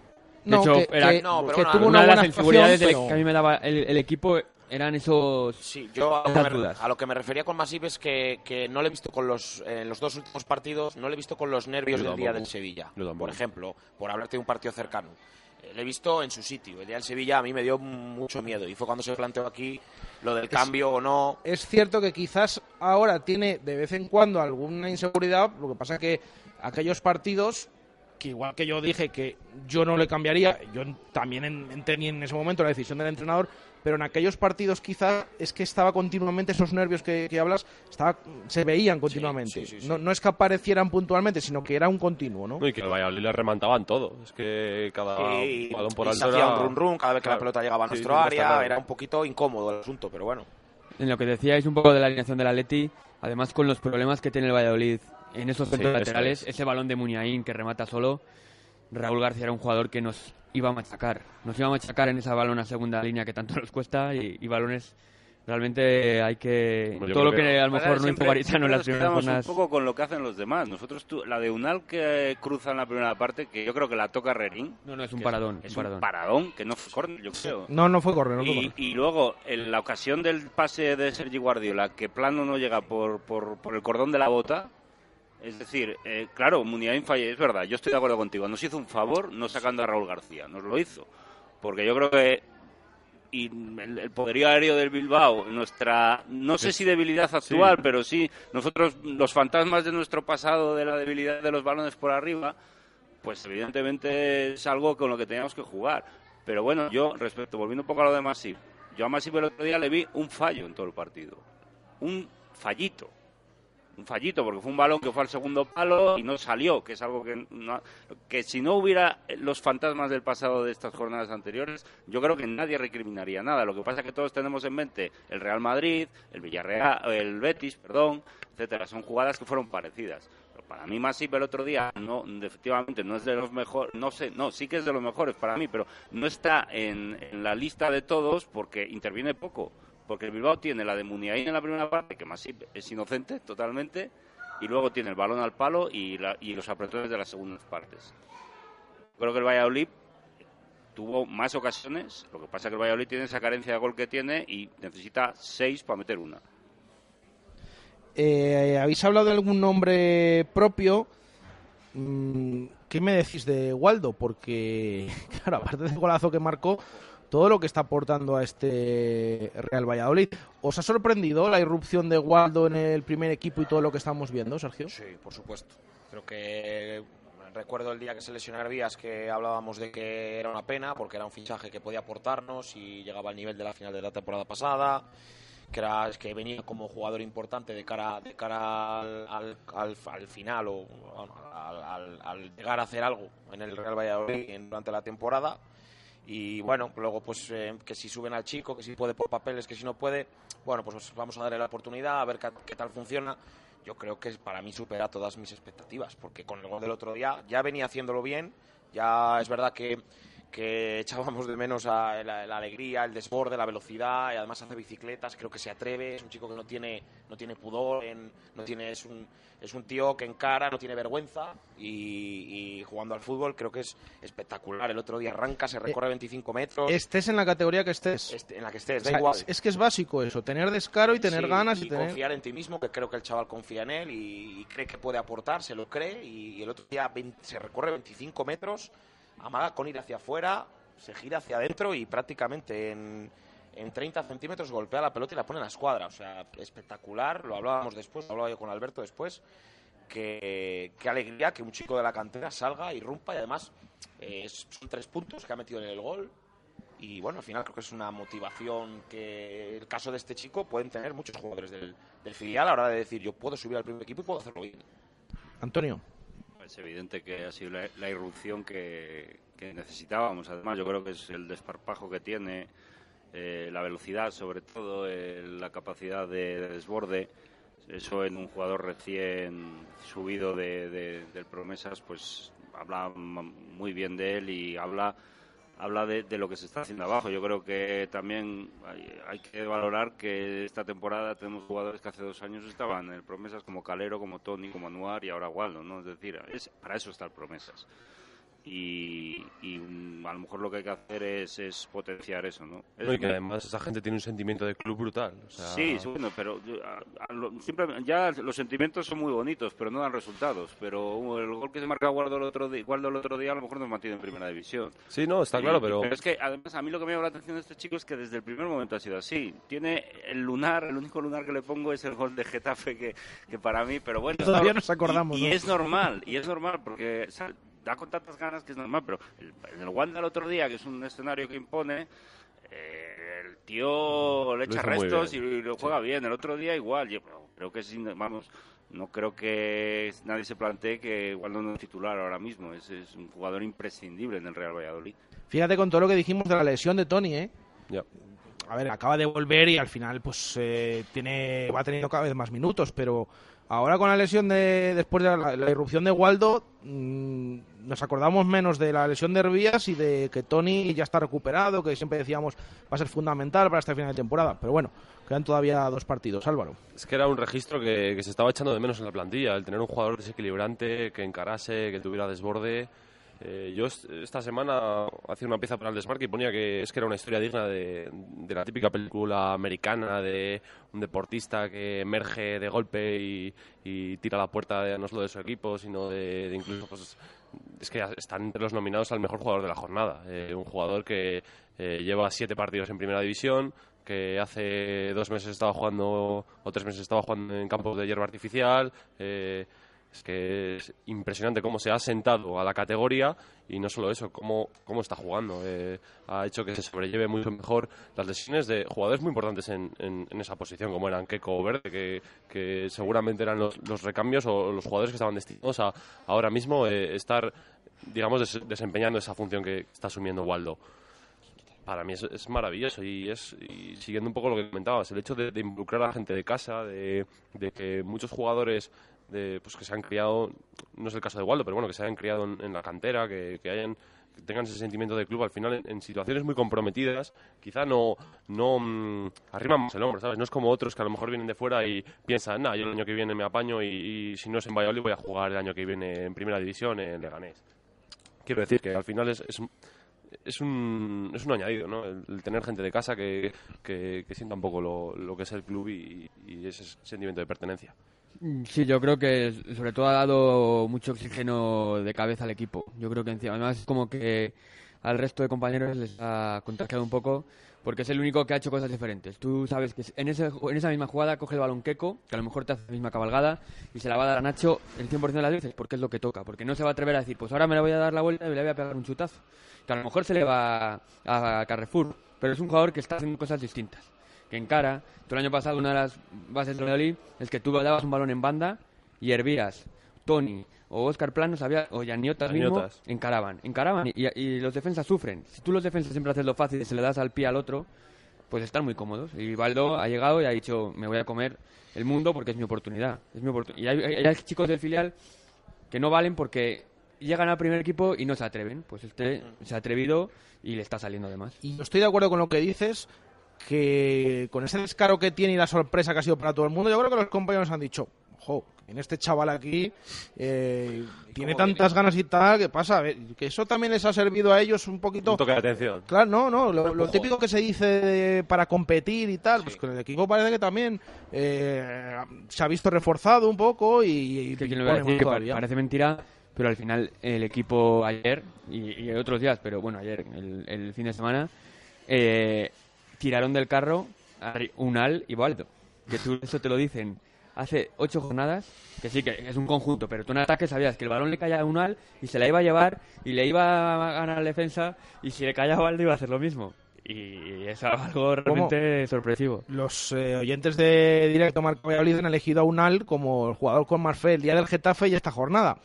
No, hecho, que, era que- No, pero que una- tuvo una, una de las inseguridades que a mí me daba el, el equipo eran esos... Sí, yo a lo, que me, dudas. a lo que me refería con Masip es que, que no le he visto con los en los dos últimos partidos, no le he visto con los nervios del día del Sevilla. Por ejemplo, por hablarte de un partido cercano. eh, le he visto en su sitio. El día del Sevilla a mí me dio mucho miedo y fue cuando se planteó aquí lo del cambio o no. Es cierto que quizás ahora tiene de vez en cuando alguna inseguridad, lo que pasa que aquellos partidos que igual que yo dije que yo no le cambiaría, yo también en- entendí en ese momento la decisión del entrenador, pero en aquellos partidos quizá es que estaba continuamente esos nervios que, que hablas, estaba, se veían continuamente. sí, sí, sí. No, no es que aparecieran puntualmente, sino que era un continuo, ¿no? No, y que el Valladolid le remantaban todo. Es que cada balón por alto era... un run run cada vez que la Claro. pelota llegaba a nuestro área. claro. Era un poquito incómodo el asunto, pero bueno. En lo que decíais un poco de la alineación del Atleti, además con los problemas que tiene el Valladolid en esos centros laterales, es. ese balón de Muniain que remata solo, Raúl García era un jugador que nos iba a machacar. Nos iba a machacar en esa balón a segunda línea que tanto nos cuesta y, y balones realmente hay que... Yo todo lo que, que- a lo mejor no hizo siempre- Garitano en las primeras jornadas. un poco con lo que hacen los demás. Nosotros, tú- la de Unal que cruza en la primera parte, que yo creo que la toca Rerín. No, no, es un paradón, Es un paradón. que no fue córner, yo creo. No, no fue no fue Y, y luego, en la ocasión del pase de Sergi Guardiola, que plano no llega por, por, por el cordón de la bota, es decir, eh, claro, Muniain falla, es verdad, yo estoy de acuerdo contigo, nos hizo un favor no sacando a Raúl García, nos lo hizo, porque yo creo que y el, el poderío aéreo del Bilbao, nuestra, no sé si debilidad actual, pero sí, nosotros, los fantasmas de nuestro pasado, de la debilidad de los balones por arriba, pues evidentemente es algo con lo que teníamos que jugar. Pero bueno, yo, respecto, volviendo un poco a lo de Masip, yo a Masip el otro día le vi un fallo en todo el partido. Un fallito. Un fallito, porque fue un balón que fue al segundo palo y no salió, que es algo que, no- que si no hubiera los fantasmas del pasado de estas jornadas anteriores, yo creo que nadie recriminaría nada. Lo que pasa es que todos tenemos en mente el Real Madrid, el Villarreal, el Betis, perdón, etcétera. Son jugadas que fueron parecidas. Para mí Masip el otro día no efectivamente no es de los mejores, no sé, no, sí que es de los mejores para mí, pero no está en, en la lista de todos porque interviene poco. Porque el Bilbao tiene la de Muniain en la primera parte, que Masip es inocente totalmente, y luego tiene el balón al palo y, la- y los apretones de las segundas partes. Creo que el Valladolid tuvo más ocasiones, lo que pasa es que el Valladolid tiene esa carencia de gol que tiene y necesita seis para meter una. Eh, ¿Habéis hablado de algún nombre propio? Mm, ¿Qué me decís de Waldo? Porque, claro, aparte del golazo que marcó, todo lo que está aportando a este Real Valladolid. ¿Os ha sorprendido la irrupción de Waldo en el primer equipo y todo lo que estamos viendo, Sergio? Sí, por supuesto. Creo que recuerdo el día que se lesionó Hervías que hablábamos de que era una pena porque era un fichaje que podía aportarnos y llegaba al nivel de la final de la temporada pasada que era que venía como jugador importante de cara de cara al, al, al- al final o al, llegar a hacer algo en el Real Valladolid durante la temporada y bueno luego pues eh, que si suben al chico que si puede por papeles que si no puede bueno pues vamos a darle la oportunidad a ver qué, qué tal funciona. Yo creo que para mí supera todas mis expectativas porque con el gol del otro día ya venía haciéndolo bien ya es verdad que que echábamos de menos a la, la alegría, el desborde, la velocidad y además hace bicicletas, creo que se atreve, es un chico que no tiene no tiene pudor, en- no tiene es un es un tío que encara, no tiene vergüenza y, y jugando al fútbol creo que es espectacular. El otro día arranca, se recorre 25 metros, Estés en la categoría que estés. este, en la que estés, O da sea, igual. es, es que es básico eso, tener descaro y tener Sí, ganas y, y tener... confiar en ti mismo, que creo que el chaval confía en él y, y cree que puede aportar, se lo cree y, y el otro día 20 se recorre 25 metros, amaga con ir hacia afuera, se gira hacia adentro y prácticamente en, en 30 centímetros golpea la pelota y la pone en la escuadra. O sea, espectacular, lo hablábamos después, lo hablaba yo con Alberto después, qué alegría que un chico de la cantera salga, irrumpa y además eh, son tres puntos que ha metido en el gol. Y bueno, al final creo que es una motivación que el caso de este chico pueden tener muchos jugadores del, del filial a la hora de decir yo puedo subir al primer equipo y puedo hacerlo bien. Antonio. Es evidente que ha sido la, la irrupción que, necesitábamos. Además, yo creo que es el desparpajo que tiene, eh, la velocidad, sobre todo, eh, la capacidad de, de desborde. Eso en un jugador recién subido de, de- del Promesas, pues habla muy bien de él y habla habla de, de lo que se está haciendo abajo. Yo creo que también hay, que valorar que esta temporada tenemos jugadores que hace dos años estaban en Promesas como Calero, como Tony, como Anuar y ahora Waldo, ¿no? Es decir, es, para eso está el Promesas. Y, y, mm, a lo mejor lo que hay que hacer es, es potenciar eso, ¿no? Es No, y que muy- además esa gente tiene un sentimiento de club brutal. o sea, Sí, sí, bueno, pero a- a lo- siempre, ya los sentimientos son muy bonitos, pero no dan resultados. Pero el gol que se marca Guardo el otro día, Guardo el otro día a lo mejor nos mantiene en primera división. Sí, no, está Y- claro, pero... es que además a mí lo que me llama la atención de este chico es que desde el primer momento ha sido así. Tiene el lunar, el único lunar que le pongo es el gol de Getafe que, que para mí, pero bueno. Todavía no- nos acordamos, Y, y ¿no? es normal, y es normal porque o sea, da con tantas ganas que es normal, pero el, en el Wanda el otro día, que es un escenario que impone, eh, el tío le echa restos bien. y lo juega bien. El otro día igual, yo creo que sí, vamos, no creo que nadie se plantee que Waldo no es titular ahora mismo. Es, es un jugador imprescindible en el Real Valladolid. Fíjate con todo lo que dijimos de la lesión de Tony, ¿eh? Ya. A ver, acaba de volver y al final pues eh, tiene va teniendo cada vez más minutos, pero ahora con la lesión de después de la, irrupción de Waldo mm, nos acordamos menos de la lesión de Herbías y de que Tony ya está recuperado, que siempre decíamos va a ser fundamental para este final de temporada, pero bueno, quedan todavía dos partidos, Álvaro. Es que era un registro que, que se estaba echando de menos en la plantilla, el tener un jugador desequilibrante, que encarase, que tuviera desborde. Eh, yo est- esta semana hacía una pieza para el desmarque y ponía que es que era una historia digna de, la típica película americana de un deportista que emerge de golpe y, y tira la puerta de- no solo de su equipo, sino de, incluso pues, es que están entre los nominados al mejor jugador de la jornada. Eh, un jugador que eh, lleva siete partidos en primera división, que hace dos meses estaba jugando o tres meses estaba jugando en campos de hierba artificial. eh, es que es impresionante cómo se ha sentado a la categoría y no solo eso, cómo, cómo está jugando. Eh, ha hecho que se sobrelleve mucho mejor las lesiones de jugadores muy importantes en, en- en esa posición, como eran Keco Verde, que, que seguramente eran los, los recambios o los jugadores que estaban destinados a ahora mismo eh, estar, digamos, des- desempeñando esa función que está asumiendo Waldo para mí es, es maravilloso y es y siguiendo un poco lo que comentabas el hecho de, de involucrar a la gente de casa de, de que muchos jugadores de, pues que se han criado no es el caso de Waldo pero bueno que se hayan criado en, la cantera que, hayan que tengan ese sentimiento de club al final en, situaciones muy comprometidas quizá no no mm, arriman el hombro sabes no es como otros que a lo mejor vienen de fuera y piensan nah yo el año que viene me apaño y, si no es en Valladolid voy a jugar el año que viene en primera división en Leganés quiero decir que al final es, es un, es un añadido, ¿no? El, tener gente de casa que, que, sienta un poco lo, que es el club y ese sentimiento de pertenencia. Sí, yo creo que sobre todo ha dado mucho oxígeno de cabeza al equipo. Yo creo que encima, además es como que al resto de compañeros les ha contagiado un poco porque es el único que ha hecho cosas diferentes. Tú sabes que en, ese, en esa misma jugada coge el balón Keco, que a lo mejor te hace la misma cabalgada, y se la va a dar a Nacho el 100% de las veces porque es lo que toca. Porque no se va a atrever a decir, pues ahora me la voy a dar la vuelta y le voy a pegar un chutazo. Que a lo mejor se le va a Carrefour, pero es un jugador que está haciendo cosas distintas. Que encara. Tú el año pasado una de las bases de Valladolid es que tú dabas un balón en banda y Hervías, Tony o Oscar Plano sabía, o Yaniotas mismo encaraban, encaraban y, y los defensas sufren. Si tú los defensas siempre haces lo fácil y se le das al pie al otro, pues están muy cómodos. Y Baldo ha llegado y ha dicho, me voy a comer el mundo porque es mi oportunidad. Es mi oportun-". Y hay, hay- hay chicos del filial que no valen porque llegan al primer equipo y no se atreven. Pues este se ha atrevido y le está saliendo además. Y estoy de acuerdo con lo que dices, que con ese descaro que tiene y la sorpresa que ha sido para todo el mundo, yo creo que los compañeros han dicho, ojo, en este chaval aquí eh, tiene tantas ganas y tal, ¿qué pasa? A ver, que eso también les ha servido a ellos un poquito... Un toque de atención. Claro, no, no, lo, lo típico que se dice de- para competir y tal, pues con el equipo parece que también eh, se ha visto reforzado un poco y, y que decir que parece mentira, pero al final el equipo ayer y, y otros días, pero bueno, ayer, el, el fin de semana, eh, tiraron del carro a Unal y Baldo. Que tú eso te lo dicen hace ocho jornadas, que sí, que es un conjunto, pero tú en ataque sabías que el balón le caía a Unal y se la iba a llevar y le iba a ganar la defensa y si le caía a Baldo iba a hacer lo mismo. Y es algo realmente sorpresivo. Los eh, oyentes de Directo Marca Valladolid han elegido a Unal como el jugador con más fe el día del Getafe y esta jornada.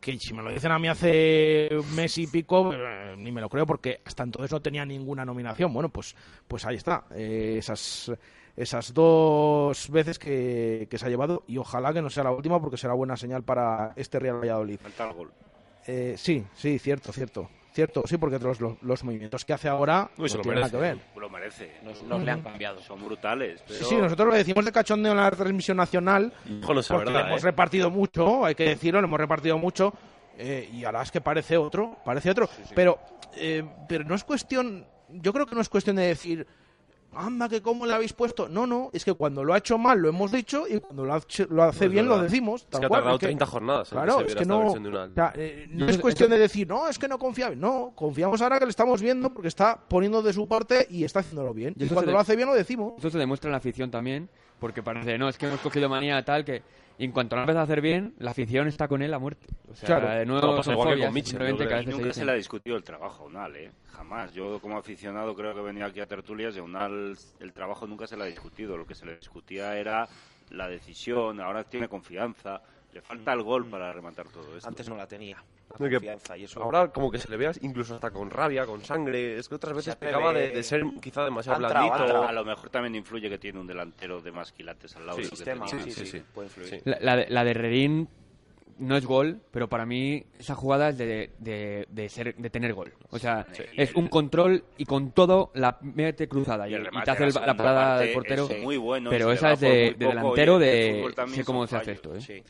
Que si me lo dicen a mí hace mes y pico, eh, ni me lo creo porque hasta entonces no tenía ninguna nominación. Bueno, pues, pues ahí está. Eh, esas, esas dos veces que, que se ha llevado y ojalá que no sea la última porque será buena señal para este Real Valladolid. Falta el gol. Eh, sí, sí, cierto, cierto. Cierto, sí, porque los, los, los movimientos que hace ahora Uy, se no lo tienen nada que ver. merece. Lo merece. Nos, nos le han cambiado. Son brutales. Pero... Sí, sí, nosotros lo decimos de cachondeo en la transmisión nacional sea porque verdad, le hemos ¿eh? repartido mucho, hay que decirlo, le hemos repartido mucho. eh, y ahora es que parece otro, parece otro. Pero, eh, pero no es cuestión, yo creo que no es cuestión de decir, anda, que cómo le habéis puesto. No, no, es que cuando lo ha hecho mal lo hemos dicho y cuando lo, ha hecho- lo hace Es bien lo verdad. decimos. Es tal que ha cual, tardado es que- 30 jornadas en que Claro, se es que no, de Unal. o sea, eh, no es cuestión de decir, no, es que no confiamos. No, confiamos ahora que le estamos viendo porque está poniendo de su parte y está haciéndolo bien. Y Y cuando se lo hace bien lo decimos. Eso se demuestra en la afición también, porque parece, no, es que hemos cogido manía tal que en cuanto lo empieza a hacer bien, la afición está con él a muerte. O sea, Claro. de nuevo No, pasa son igual que fobias, con Mitchell, simplemente yo que a creo. Y veces se nunca se dicen. le ha discutido el trabajo a Unal, ¿eh? Jamás. Yo como aficionado creo que venía aquí a tertulias y a Unal el trabajo nunca se le ha discutido. Lo que se le discutía era la decisión, ahora tiene confianza. Le falta el gol para rematar todo esto. Antes no la tenía. La No, que confianza y eso. Ahora como que se le vea incluso hasta con rabia, con sangre. Es que otras veces pecaba de, ser quizá demasiado ha blandito. A lo mejor también influye que tiene un delantero de más quilates al lado Sí, de lo que sistema, sí, sí, sí, sí. puede influir. Sí. La, la de, la de Rerín no es gol, pero para mí esa jugada es de, de, de ser, de tener gol. O sea, Sí, es un control y con todo la mete cruzada y, Y el y remate te hace la el- la segunda parada del portero. es muy bueno, pero esa es de, poco, delantero de... Sé cómo se hace esto, ¿eh? sí.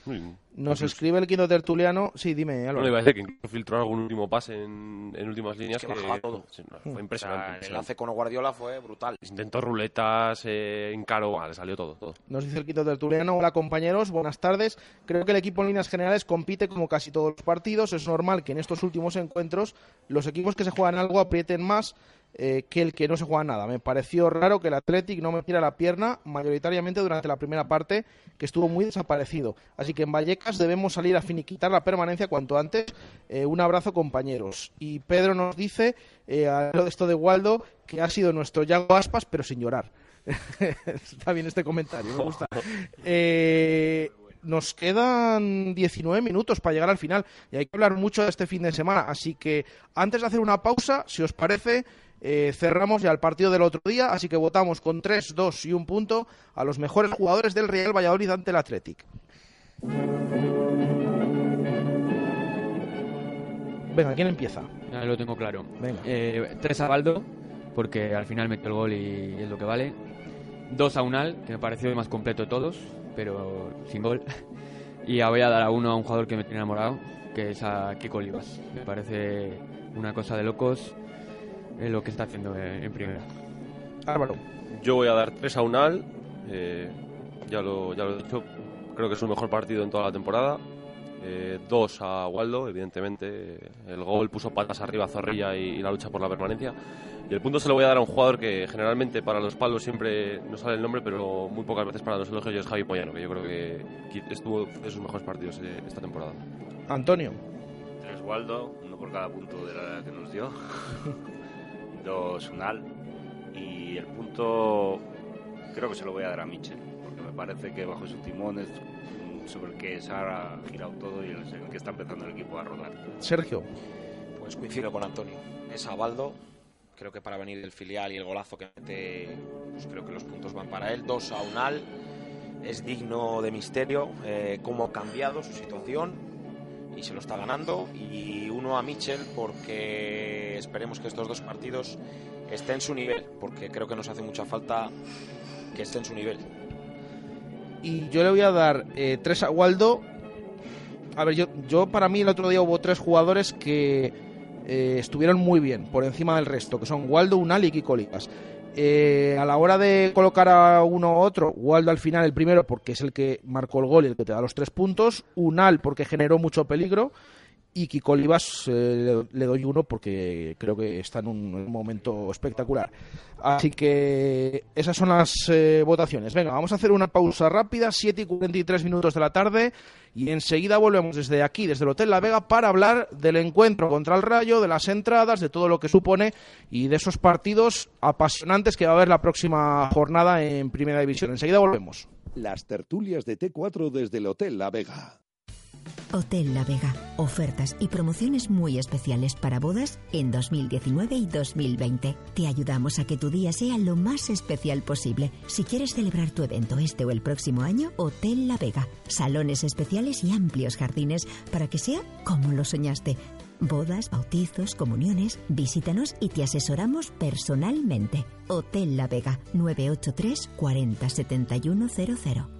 Nos escribe el quinto tertuliano. Sí, dime, No Álvaro. le iba a decir que filtró algún último pase en, en últimas líneas que bajaba todo. sí, no, Mm. fue O impresionante. sea, el enlace con Guardiola fue brutal. Intentó ruletas, eh, encaro, ah, le salió todo, todo. Nos dice el quinto tertuliano. Hola compañeros, buenas tardes. Creo que el equipo en líneas generales compite como casi todos los partidos. Es normal que en estos últimos encuentros los equipos que se juegan algo aprieten más eh, que el que no se juega nada. Me pareció raro que el Athletic no metiera la pierna mayoritariamente durante la primera parte, que estuvo muy desaparecido. Así que en Vallecas debemos salir a finiquitar la permanencia cuanto antes. Eh, un abrazo compañeros. Y Pedro nos dice, eh, a lo de esto de Waldo, que ha sido nuestro Yago Aspas, pero sin llorar. Está bien este comentario, me gusta. Eh, nos quedan 19 minutos para llegar al final y hay que hablar mucho de este fin de semana. Así que antes de hacer una pausa, si os parece, eh, cerramos ya el partido del otro día. Así que votamos con 3, 2 y un punto a los mejores jugadores del Real Valladolid ante el Athletic. Venga, ¿quién empieza? Ya lo tengo claro. Venga. Eh, tres a Baldo, porque al final metió el gol y es lo que vale. Dos a Unal, que me pareció el más completo de todos, pero sin gol. Y ya voy a dar a uno a un jugador que me tiene enamorado, que es a Kiko Olivas. Me parece una cosa de locos eh, lo que está haciendo en, en primera. Álvaro. Yo voy a dar 3 a Unal. eh, ya, lo, ya lo he dicho. Creo que es su mejor partido en toda la temporada. 2 a Waldo, evidentemente. El gol puso patas arriba a Zorrilla y, y la lucha por la permanencia. Y el punto se lo voy a dar a un jugador que generalmente para los palos siempre no sale el nombre, pero muy pocas veces para los elogios es Javi Pollano, que yo creo que estuvo de sus mejores partidos eh, esta temporada. Antonio. Tres Waldo, uno por cada punto de la que nos dio. Dos Unal. Y el punto creo que se lo voy a dar a Michel, porque me parece que bajo su timón es mm, sobre el que se ha girado todo y es el que está empezando el equipo a rodar. Sergio. Pues coincido con Antonio. Es a Baldo. Creo que para venir del filial y el golazo que mete, pues creo que los puntos van para él. Dos a Unal. Es digno de misterio eh, cómo ha cambiado su situación y se lo está ganando. Y uno a Michel porque esperemos que estos dos partidos estén en su nivel, porque creo que nos hace mucha falta que esté en su nivel. Y yo le voy a dar eh, tres a Waldo. A ver, yo, yo para mí el otro día hubo tres jugadores que eh, estuvieron muy bien, por encima del resto, que son Waldo, Unal y Kiko Olivas. Eh, a la hora de colocar a uno u otro, Waldo al final el primero porque es el que marcó el gol y el que te da los tres puntos, Unal porque generó mucho peligro y Kiko Olivas eh, le, doy uno porque creo que está en un, en un momento espectacular. Así que esas son las eh, votaciones. Venga, vamos a hacer una pausa rápida, 7 y 43 minutos de la tarde, y enseguida volvemos desde aquí, desde el Hotel La Vega, para hablar del encuentro contra el Rayo, de las entradas, de todo lo que supone y de esos partidos apasionantes que va a haber la próxima jornada en Primera División. Enseguida volvemos. Las tertulias de T4 desde el Hotel La Vega. Hotel La Vega. Ofertas y promociones muy especiales para bodas en 2019 y 2020. Te ayudamos a que tu día sea lo más especial posible. Si quieres celebrar tu evento este o el próximo año, Hotel La Vega. Salones especiales y amplios jardines para que sea como lo soñaste. Bodas, bautizos, comuniones, visítanos y te asesoramos personalmente. Hotel La Vega 983 40 7100.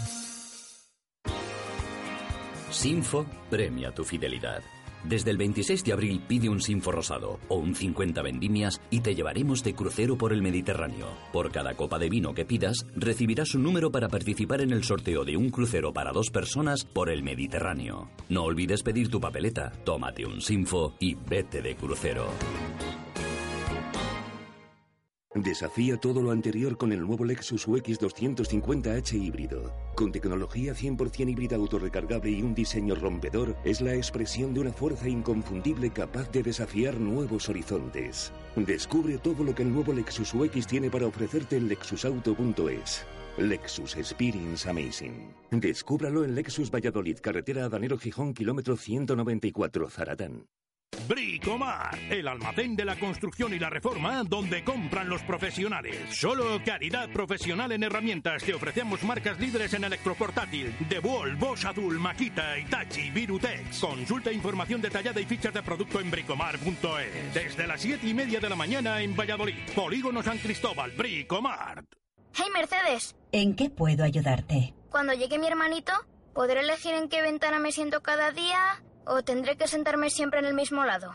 Sinfo premia tu fidelidad. Desde el 26 de abril pide un Sinfo rosado o un 50 vendimias y te llevaremos de crucero por el Mediterráneo. Por cada copa de vino que pidas, recibirás un número para participar en el sorteo de un crucero para dos personas por el Mediterráneo. No olvides pedir tu papeleta, tómate un Sinfo y vete de crucero. Desafía todo lo anterior con el nuevo Lexus UX 250h híbrido. Con tecnología 100% híbrida autorrecargable y un diseño rompedor, es la expresión de una fuerza inconfundible capaz de desafiar nuevos horizontes. Descubre todo lo que el nuevo Lexus UX tiene para ofrecerte en lexusauto.es. Lexus Experience Amazing. Descúbralo en Lexus Valladolid, carretera Adanero Gijón, kilómetro 194, Zaratán. Bricomar, el almacén de la construcción y la reforma donde compran los profesionales. Solo calidad profesional en herramientas. Te ofrecemos marcas líderes en electroportátil. De Wall, Bosch Azul, Makita, Itachi, Virutex. Consulta información detallada y fichas de producto en bricomar.es. Desde las 7 y media de la mañana en Valladolid. Polígono San Cristóbal, Bricomar. Hey Mercedes, ¿En qué puedo ayudarte? cuando llegue mi hermanito, ¿podré elegir en qué ventana me siento cada día o tendré que sentarme siempre en el mismo lado?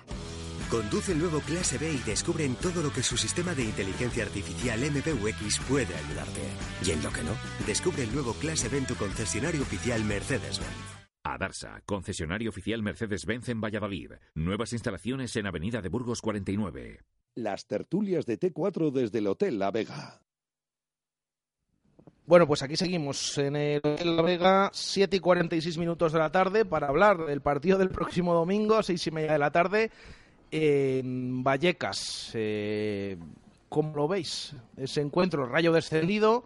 Conduce el nuevo Clase B y descubre en todo lo que su sistema de inteligencia artificial MPUX puede ayudarte. Y en lo que no, descubre el nuevo Clase B en tu concesionario oficial Mercedes-Benz. Adarsa, concesionario oficial Mercedes-Benz en Valladolid. Nuevas instalaciones en Avenida de Burgos 49. Las tertulias de T4 desde el Hotel La Vega. Bueno, pues aquí seguimos en el Hotel La Vega, 7 y 46 minutos de la tarde, para hablar del partido del próximo domingo, 6 y media de la tarde, en Vallecas. Eh, ¿Cómo lo veis? Ese encuentro, rayo descendido,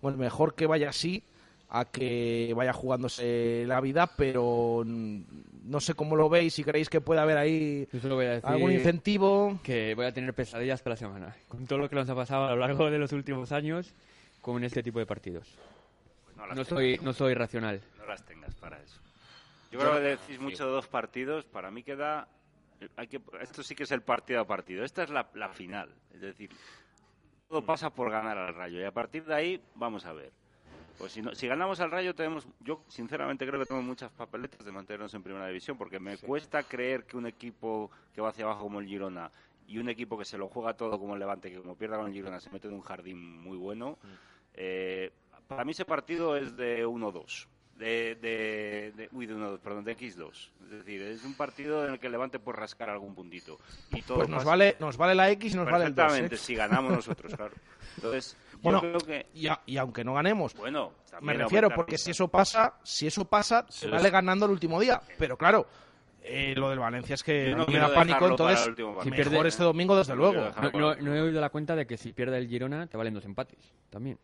pues mejor que vaya así a que vaya jugándose la vida, pero no sé cómo lo veis, si creéis que puede haber ahí algún incentivo. Que voy a tener pesadillas para la semana. Con todo lo que nos ha pasado a lo largo de los últimos años con este tipo de partidos. no las No soy, no soy racional. No las tengas para eso. Yo creo que decís mucho de dos partidos. Para mí queda. Hay que, esto sí que es el partido a partido. Esta es la, la final. Es decir, todo pasa por ganar al Rayo. Y a partir de ahí, vamos a ver. Pues si, no- si ganamos al Rayo, tenemos. Yo, sinceramente, creo que tenemos muchas papeletas de mantenernos en primera división. Porque me cuesta creer que un equipo que va hacia abajo como el Girona y un equipo que se lo juega todo como el Levante, que como pierda con el Girona se mete en un jardín muy bueno. Eh, para mí ese partido es de 1-2. De, de, de- uy, de 1-2, perdón, de X2. Es decir, es un partido en el que el Levante puede rascar algún puntito. Y todo Pues nos pasa- vale, nos vale la X y nos vale el 2. Perfectamente, si ganamos nosotros, claro. Entonces, yo Bueno, creo que... y, a- y aunque no ganemos, Bueno, me refiero, porque si eso pasa, si eso pasa, se vale ganando el último día. Pero claro, eh, lo del Valencia es que Yo no me da pánico, entonces Si mejor pierde- este domingo, desde luego. No, no- no he oído la cuenta de que si pierde el Girona te valen dos empates. También.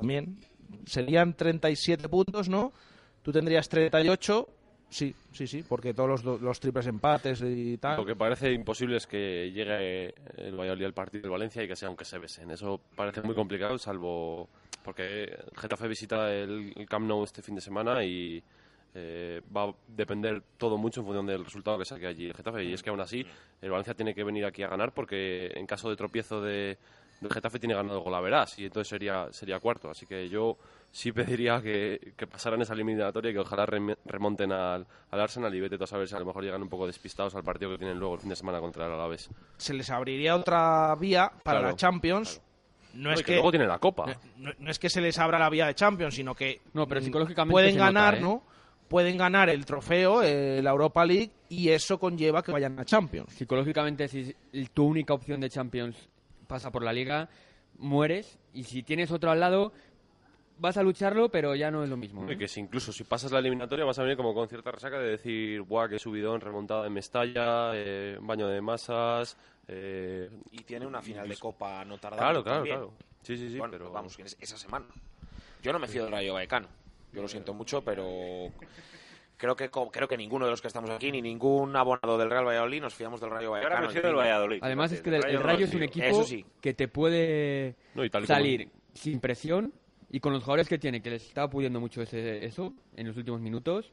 También serían 37 puntos, ¿no? Tú tendrías 38. Sí, sí, sí, porque todos los, los triples empates y tal. Lo que parece imposible es que llegue el Valladolid al partido del Valencia y que sea aunque se besen. Eso parece muy complicado, salvo porque Getafe visita el, el Camp Nou este fin de semana y eh, va a depender todo mucho en función del resultado que saque allí el Getafe. Y es que aún así el Valencia tiene que venir aquí a ganar porque en caso de tropiezo de, del Getafe tiene ganado Golaveras y entonces sería, sería cuarto. Así que yo sí pediría que, que pasaran esa eliminatoria y que ojalá rem- remonten al, al Arsenal y vete tú a saber si a lo mejor llegan un poco despistados al partido que tienen luego el fin de semana contra el Alavés. Se les abriría otra vía para Claro, la Champions. No No, es que que, luego tienen la Copa. No, no es que se les abra la vía de Champions, sino que No, pero mm, psicológicamente pueden nota, ganar, ¿eh? ¿no? Pueden ganar el trofeo, eh, la Europa League, y eso conlleva que vayan a Champions. Psicológicamente, si tu única opción de Champions pasa por la Liga, mueres. Y si tienes otro al lado, vas a lucharlo, pero ya no es lo mismo. Y que si incluso si pasas la eliminatoria vas a venir como con cierta resaca de decir, guau, que subidón, remontada en Mestalla, eh, baño de masas... eh, Y tiene una final de Copa no tardar. Claro, claro, también. claro. Sí, sí, sí, Bueno, pero... vamos, esa semana. Yo no me fío del Rayo Vallecano. Yo lo siento mucho, pero creo que creo que ninguno de los que estamos aquí, ni ningún abonado del Real Valladolid, nos fiamos del Rayo Vallecano. del Valladolid. Además es que el, Rayo el es un equipo Eso sí. que te puede No, y tal y como- salir sin presión y con los jugadores que tiene, que les estaba pudiendo mucho ese, eso en los últimos minutos,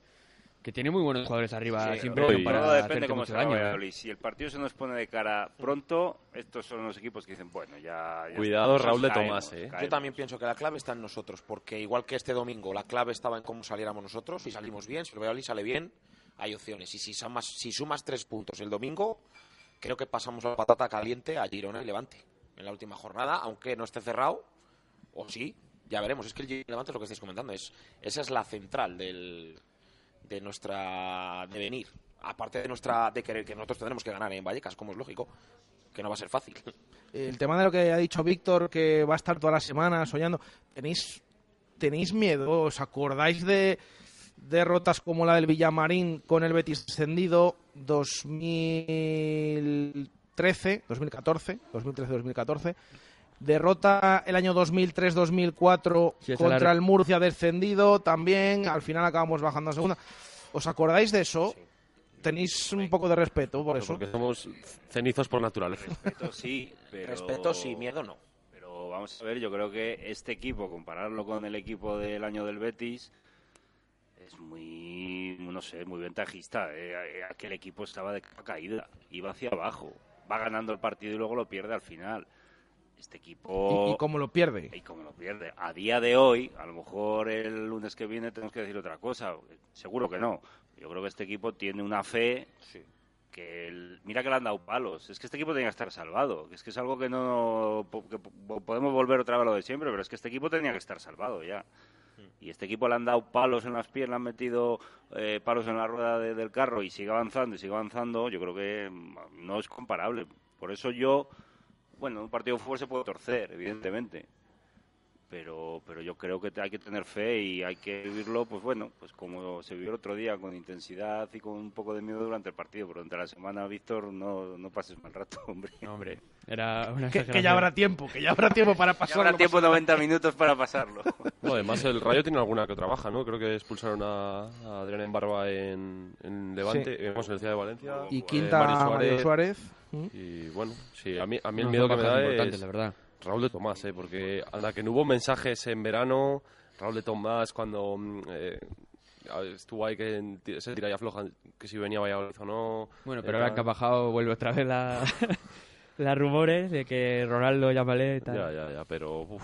que tiene muy buenos jugadores arriba Sí, sin no, presión y para todo depende cómo se daño. ¿eh? Si el partido se nos pone de cara pronto, estos son los equipos que dicen, bueno, ya... ya Cuidado, Raúl de caemos, Tomás, eh. caemos. Yo también pienso que la clave está en nosotros, porque igual que este domingo, la clave estaba en cómo saliéramos nosotros. Si salimos bien, si el Valladolid sale bien, hay opciones. Y si sumas, si sumas tres puntos el domingo, creo que pasamos la patata caliente a Girona y Levante en la última jornada, aunque no esté cerrado, o sí, ya veremos. Es que el Girona y Levante es lo que estáis comentando, es, esa es la central del, de nuestra devenir. Aparte de nuestra de querer que nosotros tendremos que ganar en Vallecas, como es lógico, que no va a ser fácil. El tema de lo que ha dicho Víctor, que va a estar todas las semanas soñando, ¿tenéis, tenéis miedo? ¿Os acordáis de derrotas como la del Villamarín con el Betis descendido 2013, 2014, 2013-2014? Derrota el año 2003-2004 Sí, la contra el Murcia descendido también. Al final acabamos bajando a segunda. ¿Os acordáis de eso? ¿Tenéis un poco de respeto por eso? Porque somos cenizos por naturaleza. Respeto sí, pero... Respeto sí, miedo no. Pero vamos a ver, yo creo que este equipo, compararlo con el equipo del año del Betis, es muy, no sé, muy ventajista. Eh, aquel equipo estaba de caída, iba hacia abajo, va ganando el partido y luego lo pierde al final. Este equipo... ¿Y, y cómo lo pierde? Y cómo lo pierde. A día de hoy, a lo mejor el lunes que viene tenemos que decir otra cosa. Seguro que no. Yo creo que este equipo tiene una fe que el- mira que le han dado palos. Es que este equipo tenía que estar salvado. Es que es algo que no que po- podemos volver otra vez a lo de siempre, pero es que este equipo tenía que estar salvado ya. Y este equipo le han dado palos en las piernas, le han metido eh, palos en la rueda de- del carro y sigue avanzando y sigue avanzando. Yo creo que mm, no es comparable. Por eso yo, bueno, un partido de fútbol se puede torcer, evidentemente. Pero, pero yo creo que te- hay que tener fe y hay que vivirlo, pues bueno, pues como se vivió el otro día, con intensidad y con un poco de miedo durante el partido. Pero durante la semana, Víctor, no, no pases mal rato, hombre. No, hombre, era una Que, ya habrá tiempo, que ya habrá tiempo para Ya pasarlo. habrá tiempo 90 minutos para pasarlo. No, además el Rayo tiene alguna que otra baja, ¿no? Creo que expulsaron a, a Adrián en Barba en, en Levante, Sí. vamos, en el Ciudad de Valencia. Y eh, quinta Mario Mario Suárez. ¿Mm? Y bueno, sí, a mí, a mí el No, miedo que me da es la verdad. Raúl de Tomás, ¿eh? Porque anda que no hubo mensajes en verano, Raúl de Tomás cuando mm, eh, estuvo ahí que se tira y afloja que si venía a Valladolid o no. Bueno, pero Era- ahora que ha bajado vuelve otra vez la, las rumores de que Ronaldo llámale y tal. Ya, ya, ya, pero uf,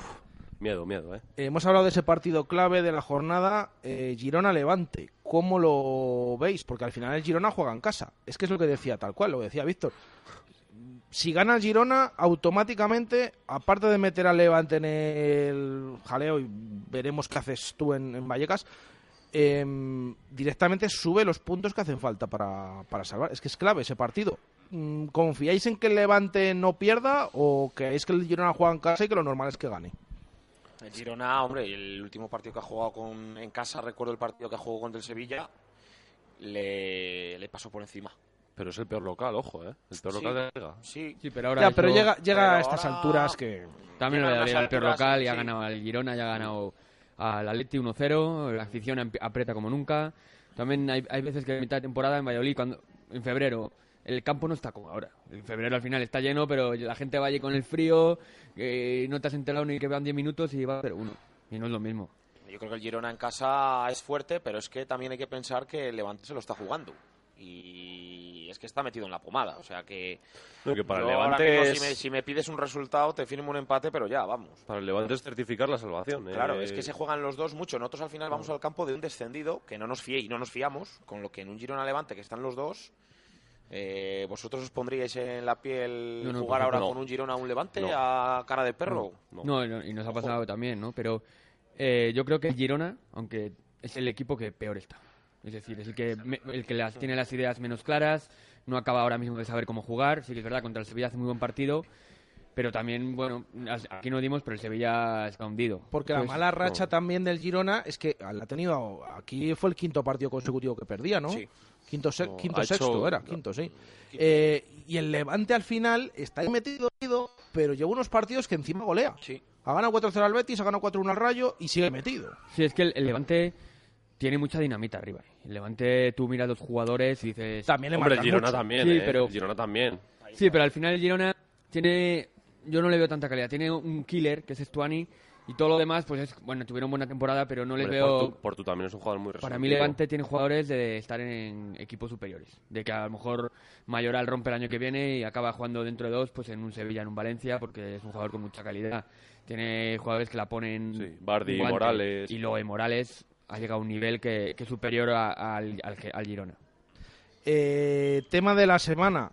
miedo, miedo, ¿eh? Hemos hablado de ese partido clave de la jornada eh, Girona-Levante. ¿Cómo lo veis? Porque al final el Girona juega en casa. Es que es lo que decía tal cual, lo decía Víctor. Si gana el Girona, automáticamente, aparte de meter al Levante en el jaleo y veremos qué haces tú en, en Vallecas, em, directamente sube los puntos que hacen falta para, para salvar. Es que es clave ese partido. Mm, ¿Confiáis en que el Levante no pierda o creéis que el Girona juega en casa y que lo normal es que gane? El Girona, hombre, el último partido que ha jugado con, en casa, recuerdo el partido que jugó contra el Sevilla, le, le pasó por encima. Pero es el peor local, ojo, ¿eh? El peor Sí. local de la liga. Sí, Sí, pero ahora Ya, pero llega, llega pero a estas ahora- alturas que... También lo el peor alturas, local y ha sí. ganado al Girona, ya ha ganado al Atleti 1-0, la afición aprieta como nunca. También hay, hay veces que en mitad de temporada en Valladolid, cuando, en febrero, el campo no está como ahora. En febrero al final está lleno, pero la gente va allí con el frío, eh, no te has enterado ni que vean 10 minutos y va a 0-1. Y no es lo mismo. Yo creo que el Girona en casa es fuerte, pero es que también hay que pensar que el Levante se lo está jugando. Y es que está metido en la pomada. O sea que. No, que para el Levante mismo, es- si, me, si me pides un resultado, te firmo un empate, pero ya, vamos. Para el Levante es certificar la salvación. ¿eh? Claro, es que se juegan los dos mucho. Nosotros al final vamos al campo de un descendido que no nos fie y no nos fiamos, con lo que en un Girona Levante que están los dos. eh, ¿Vosotros os pondríais en la piel No, no, jugar ahora con un Girona a un Levante No. a cara de perro? No, no, y nos ha pasado también, ¿no? Pero eh, yo creo que el Girona, aunque es el equipo que peor está. Es decir, es el que, me- el que las, tiene las ideas menos claras, no acaba ahora mismo de saber cómo jugar. Sí que es verdad, contra el Sevilla hace muy buen partido, pero también, bueno, aquí no dimos, pero el Sevilla está hundido. Porque la mala racha también del Girona es que la ha tenido... Aquí fue el quinto partido consecutivo que perdía, ¿no? Sí. Quinto, se- No, quinto ha hecho- sexto, era, quinto, sí. Eh, y el Levante al final está ahí metido, metido, pero lleva unos partidos que encima golea. Sí. Ha ganado 4-0 al Betis, ha ganado 4-1 al Rayo y sigue metido. Sí, es que el, el Levante tiene mucha dinamita arriba. El Levante, tú miras los jugadores y dices... También le Hombre, el Girona mucho. también, Sí, ¿eh? pero- El Girona también. Sí, pero al final el Girona tiene... Yo no le veo tanta calidad. Tiene un killer, que es Estuani, y todo lo demás, pues es... Bueno, tuvieron buena temporada, pero no les Hombre, veo... Portu, Portu también es un jugador muy Para mí resolutivo. Levante tiene jugadores de estar en equipos superiores. De que a lo mejor Mayoral rompe el año que viene y acaba jugando dentro de dos, pues en un Sevilla, en un Valencia, porque es un jugador con mucha calidad. Tiene jugadores que la ponen... Sí, Bardi, guante. Morales. Y luego de Morales ha llegado a un nivel que, que es superior a- al, al, Girona. Eh, tema de la semana.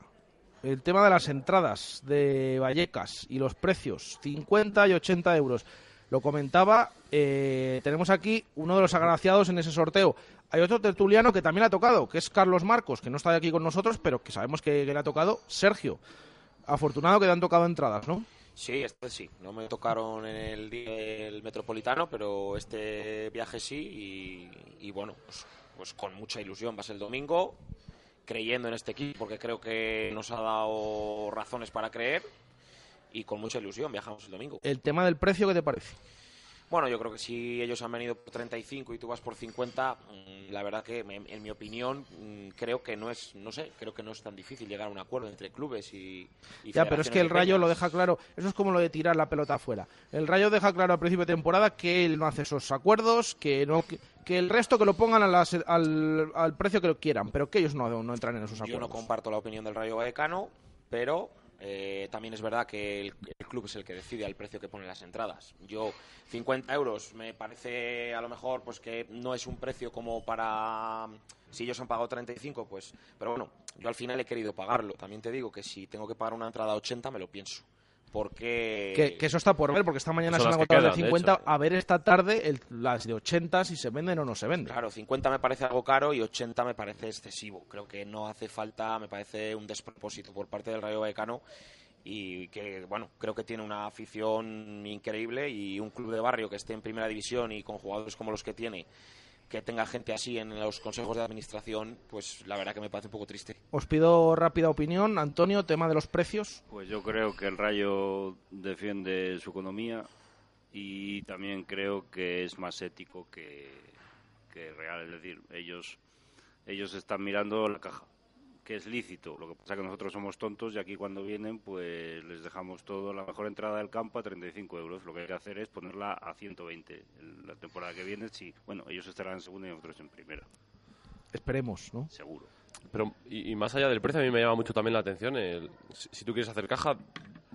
El tema de las entradas de Vallecas y los precios, 50 y 80 euros. Lo comentaba, eh, tenemos aquí uno de los agraciados en ese sorteo. Hay otro tertuliano que también ha tocado, que es Carlos Marcos, que no está aquí con nosotros, pero que sabemos que, que le ha tocado. Sergio, afortunado que le han tocado entradas, ¿no? Sí, este sí. No me tocaron en el día del Metropolitano, pero este viaje sí. Y, bueno, pues, pues con mucha ilusión. Va a ser el domingo, creyendo en este equipo, porque creo que nos ha dado razones para creer. Y con mucha ilusión viajamos el domingo. El tema del precio, ¿qué te parece? Bueno, yo creo que si ellos han venido por 35 y tú vas por 50, mm, la verdad que en mi opinión mm, creo que no es, no sé, creo que no es tan difícil llegar a un acuerdo entre clubes y, y Ya, pero es que el Rayo lo deja claro. Eso es como lo de tirar la pelota afuera. El Rayo deja claro al principio de temporada que él no hace esos acuerdos, que no que, que el resto que lo pongan a las- al, al precio que lo quieran, pero que ellos no, no entran en esos Yo acuerdos. no comparto la opinión del Rayo Vallecano, pero eh, también es verdad que el, el club es el que decide al precio que pone las entradas. Yo, 50 euros me parece a lo mejor pues que no es un precio como para... Si ellos han pagado 35, pues... Pero bueno, yo al final he querido pagarlo. También te digo que si tengo que pagar una entrada a 80, me lo pienso. Porque... Que, que eso está por ver, porque esta mañana se han agotado de quedan, de 50. hecho. A ver esta tarde el- las de 80 si se venden o no se venden. Claro, 50 me parece algo caro y 80 me parece excesivo. Creo que no hace falta, me parece un despropósito por parte del Rayo Vallecano y que, bueno, creo que tiene una afición increíble y un club de barrio que esté en primera división y con jugadores como los que tiene, que tenga gente así en los consejos de administración, pues la verdad que me parece un poco triste. Os pido rápida opinión. Antonio, tema de los precios. Pues yo creo que el Rayo defiende su economía y también creo que es más ético que, que real. Es decir, ellos, ellos están mirando la caja, que es lícito. Lo que pasa es que nosotros somos tontos y aquí cuando vienen pues les dejamos todo, la mejor entrada del campo a 35 euros. Lo que hay que hacer es ponerla a 120 en la temporada que viene. Sí, bueno, ellos estarán en segunda y nosotros en primera. Esperemos, ¿no? Seguro. Pero, y, y más allá del precio, a mí me llama mucho también la atención. el- si, si tú quieres hacer caja,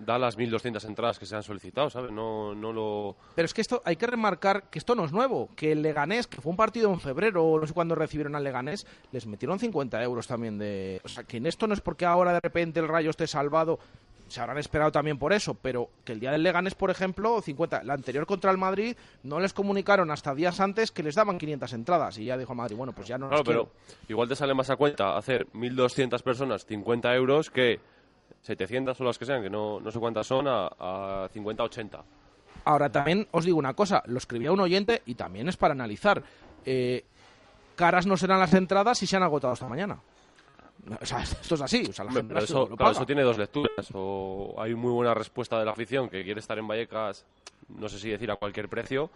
da las 1.200 entradas que se han solicitado, ¿sabes? No, no lo... Pero es que esto hay que remarcar que esto no es nuevo, que el Leganés, que fue un partido en febrero, no sé cuándo recibieron al Leganés, les metieron 50 euros también de... O sea, que en esto no es porque ahora de repente el Rayo esté salvado, se habrán esperado también por eso, pero que el día del Leganés, por ejemplo, 50, la anterior contra el Madrid, no les comunicaron hasta días antes que les daban 500 entradas y ya dijo el Madrid, bueno, pues ya no Claro, quiero. pero igual te sale más a cuenta hacer 1.200 personas 50 euros que 700 o las que sean, que no, no sé cuántas son, a, a 50, 80. Ahora también os digo una cosa, lo escribía un oyente y también es para analizar. Eh, caras no serán las entradas si se han agotado esta mañana. O sea, esto es así. O sea, la Hombre, gente pero las- eso, lo claro, eso tiene dos lecturas. O hay muy buena respuesta de la afición que quiere estar en Vallecas, no sé si decir a cualquier precio,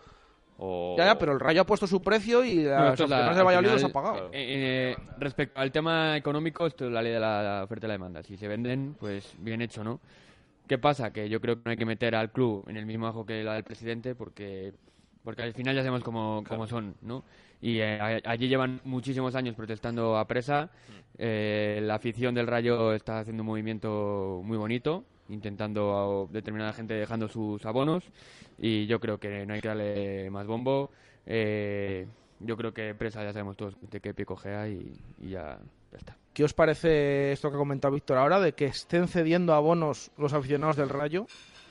o... Ya, ya, pero el Rayo ha puesto su precio y No, la- aficionados de al Valladolid los final, ha pagado. eh, eh, respecto al tema económico, esto es la ley de la, la oferta y la demanda. Si se venden, pues bien hecho, ¿no? ¿Qué pasa? Que yo creo que no hay que meter al club en el mismo ajo que la del presidente porque porque al final ya sabemos cómo, cómo son, ¿no? Y eh, a- allí llevan muchísimos años protestando a presa. Eh, la afición del Rayo está haciendo un movimiento muy bonito, intentando a determinada gente dejando sus abonos. Y yo creo que no hay que darle más bombo. Eh, yo creo que presa ya sabemos todos de qué pie cojea y, y ya, ya está. ¿Qué os parece esto que ha comentado Víctor ahora de que estén cediendo abonos los aficionados del Rayo?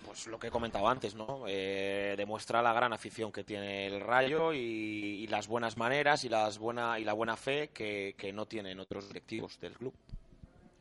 Pues lo que he comentado antes, ¿no? Eh, demuestra la gran afición que tiene el Rayo y, y las buenas maneras y las buena y la buena fe que, que no tienen otros directivos del club.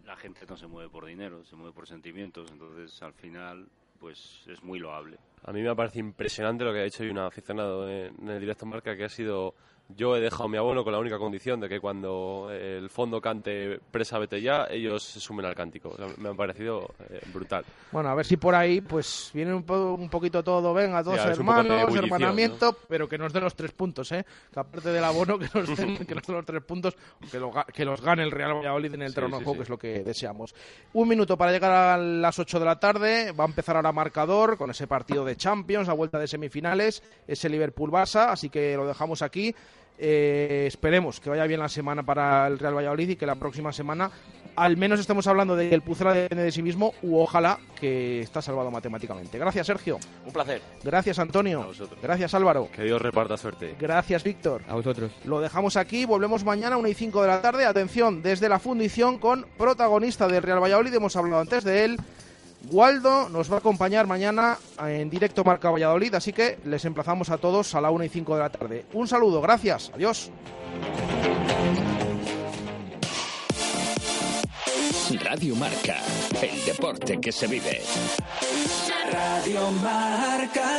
La gente no se mueve por dinero, se mueve por sentimientos, entonces al final pues es muy loable. A mí me parece impresionante lo que ha hecho un aficionado en el directo marca, que ha sido Yo he dejado mi abono con la única condición de que cuando el fondo cante Presa vete ya, ellos se sumen al cántico. O sea, me ha parecido eh, brutal. Bueno, a ver si por ahí pues viene un, po- un poquito todo, venga, Sí, de hermanos, ebullición, hermanamiento, pero que nos den los tres puntos, ¿eh? Que aparte del abono, que nos den, que nos den los tres puntos, que, lo que los gane el Real Valladolid en el Sí, de sí, que es lo que deseamos. Un minuto para llegar a las 8 de la tarde, va a empezar ahora marcador con ese partido de Champions, a vuelta de semifinales, ese Liverpool-Barça, así que lo dejamos aquí. Eh, esperemos que vaya bien la semana para el Real Valladolid y que la próxima semana al menos estemos hablando de que el Pucela depende de sí mismo u ojalá que está salvado matemáticamente. Gracias, Sergio. Un placer. Gracias, Antonio. Gracias, Álvaro. Que Dios reparta suerte. Gracias, Víctor. A vosotros. Lo dejamos aquí, volvemos mañana a 1 y 5 de la tarde. Atención, desde la fundición con protagonista del Real Valladolid, hemos hablado antes de él. Waldo nos va a acompañar mañana en directo Marca Valladolid, así que les emplazamos a todos a la 1 y 5 de la tarde. Un saludo, gracias, adiós. Radio Marca, el deporte que se vive. Radio Marca.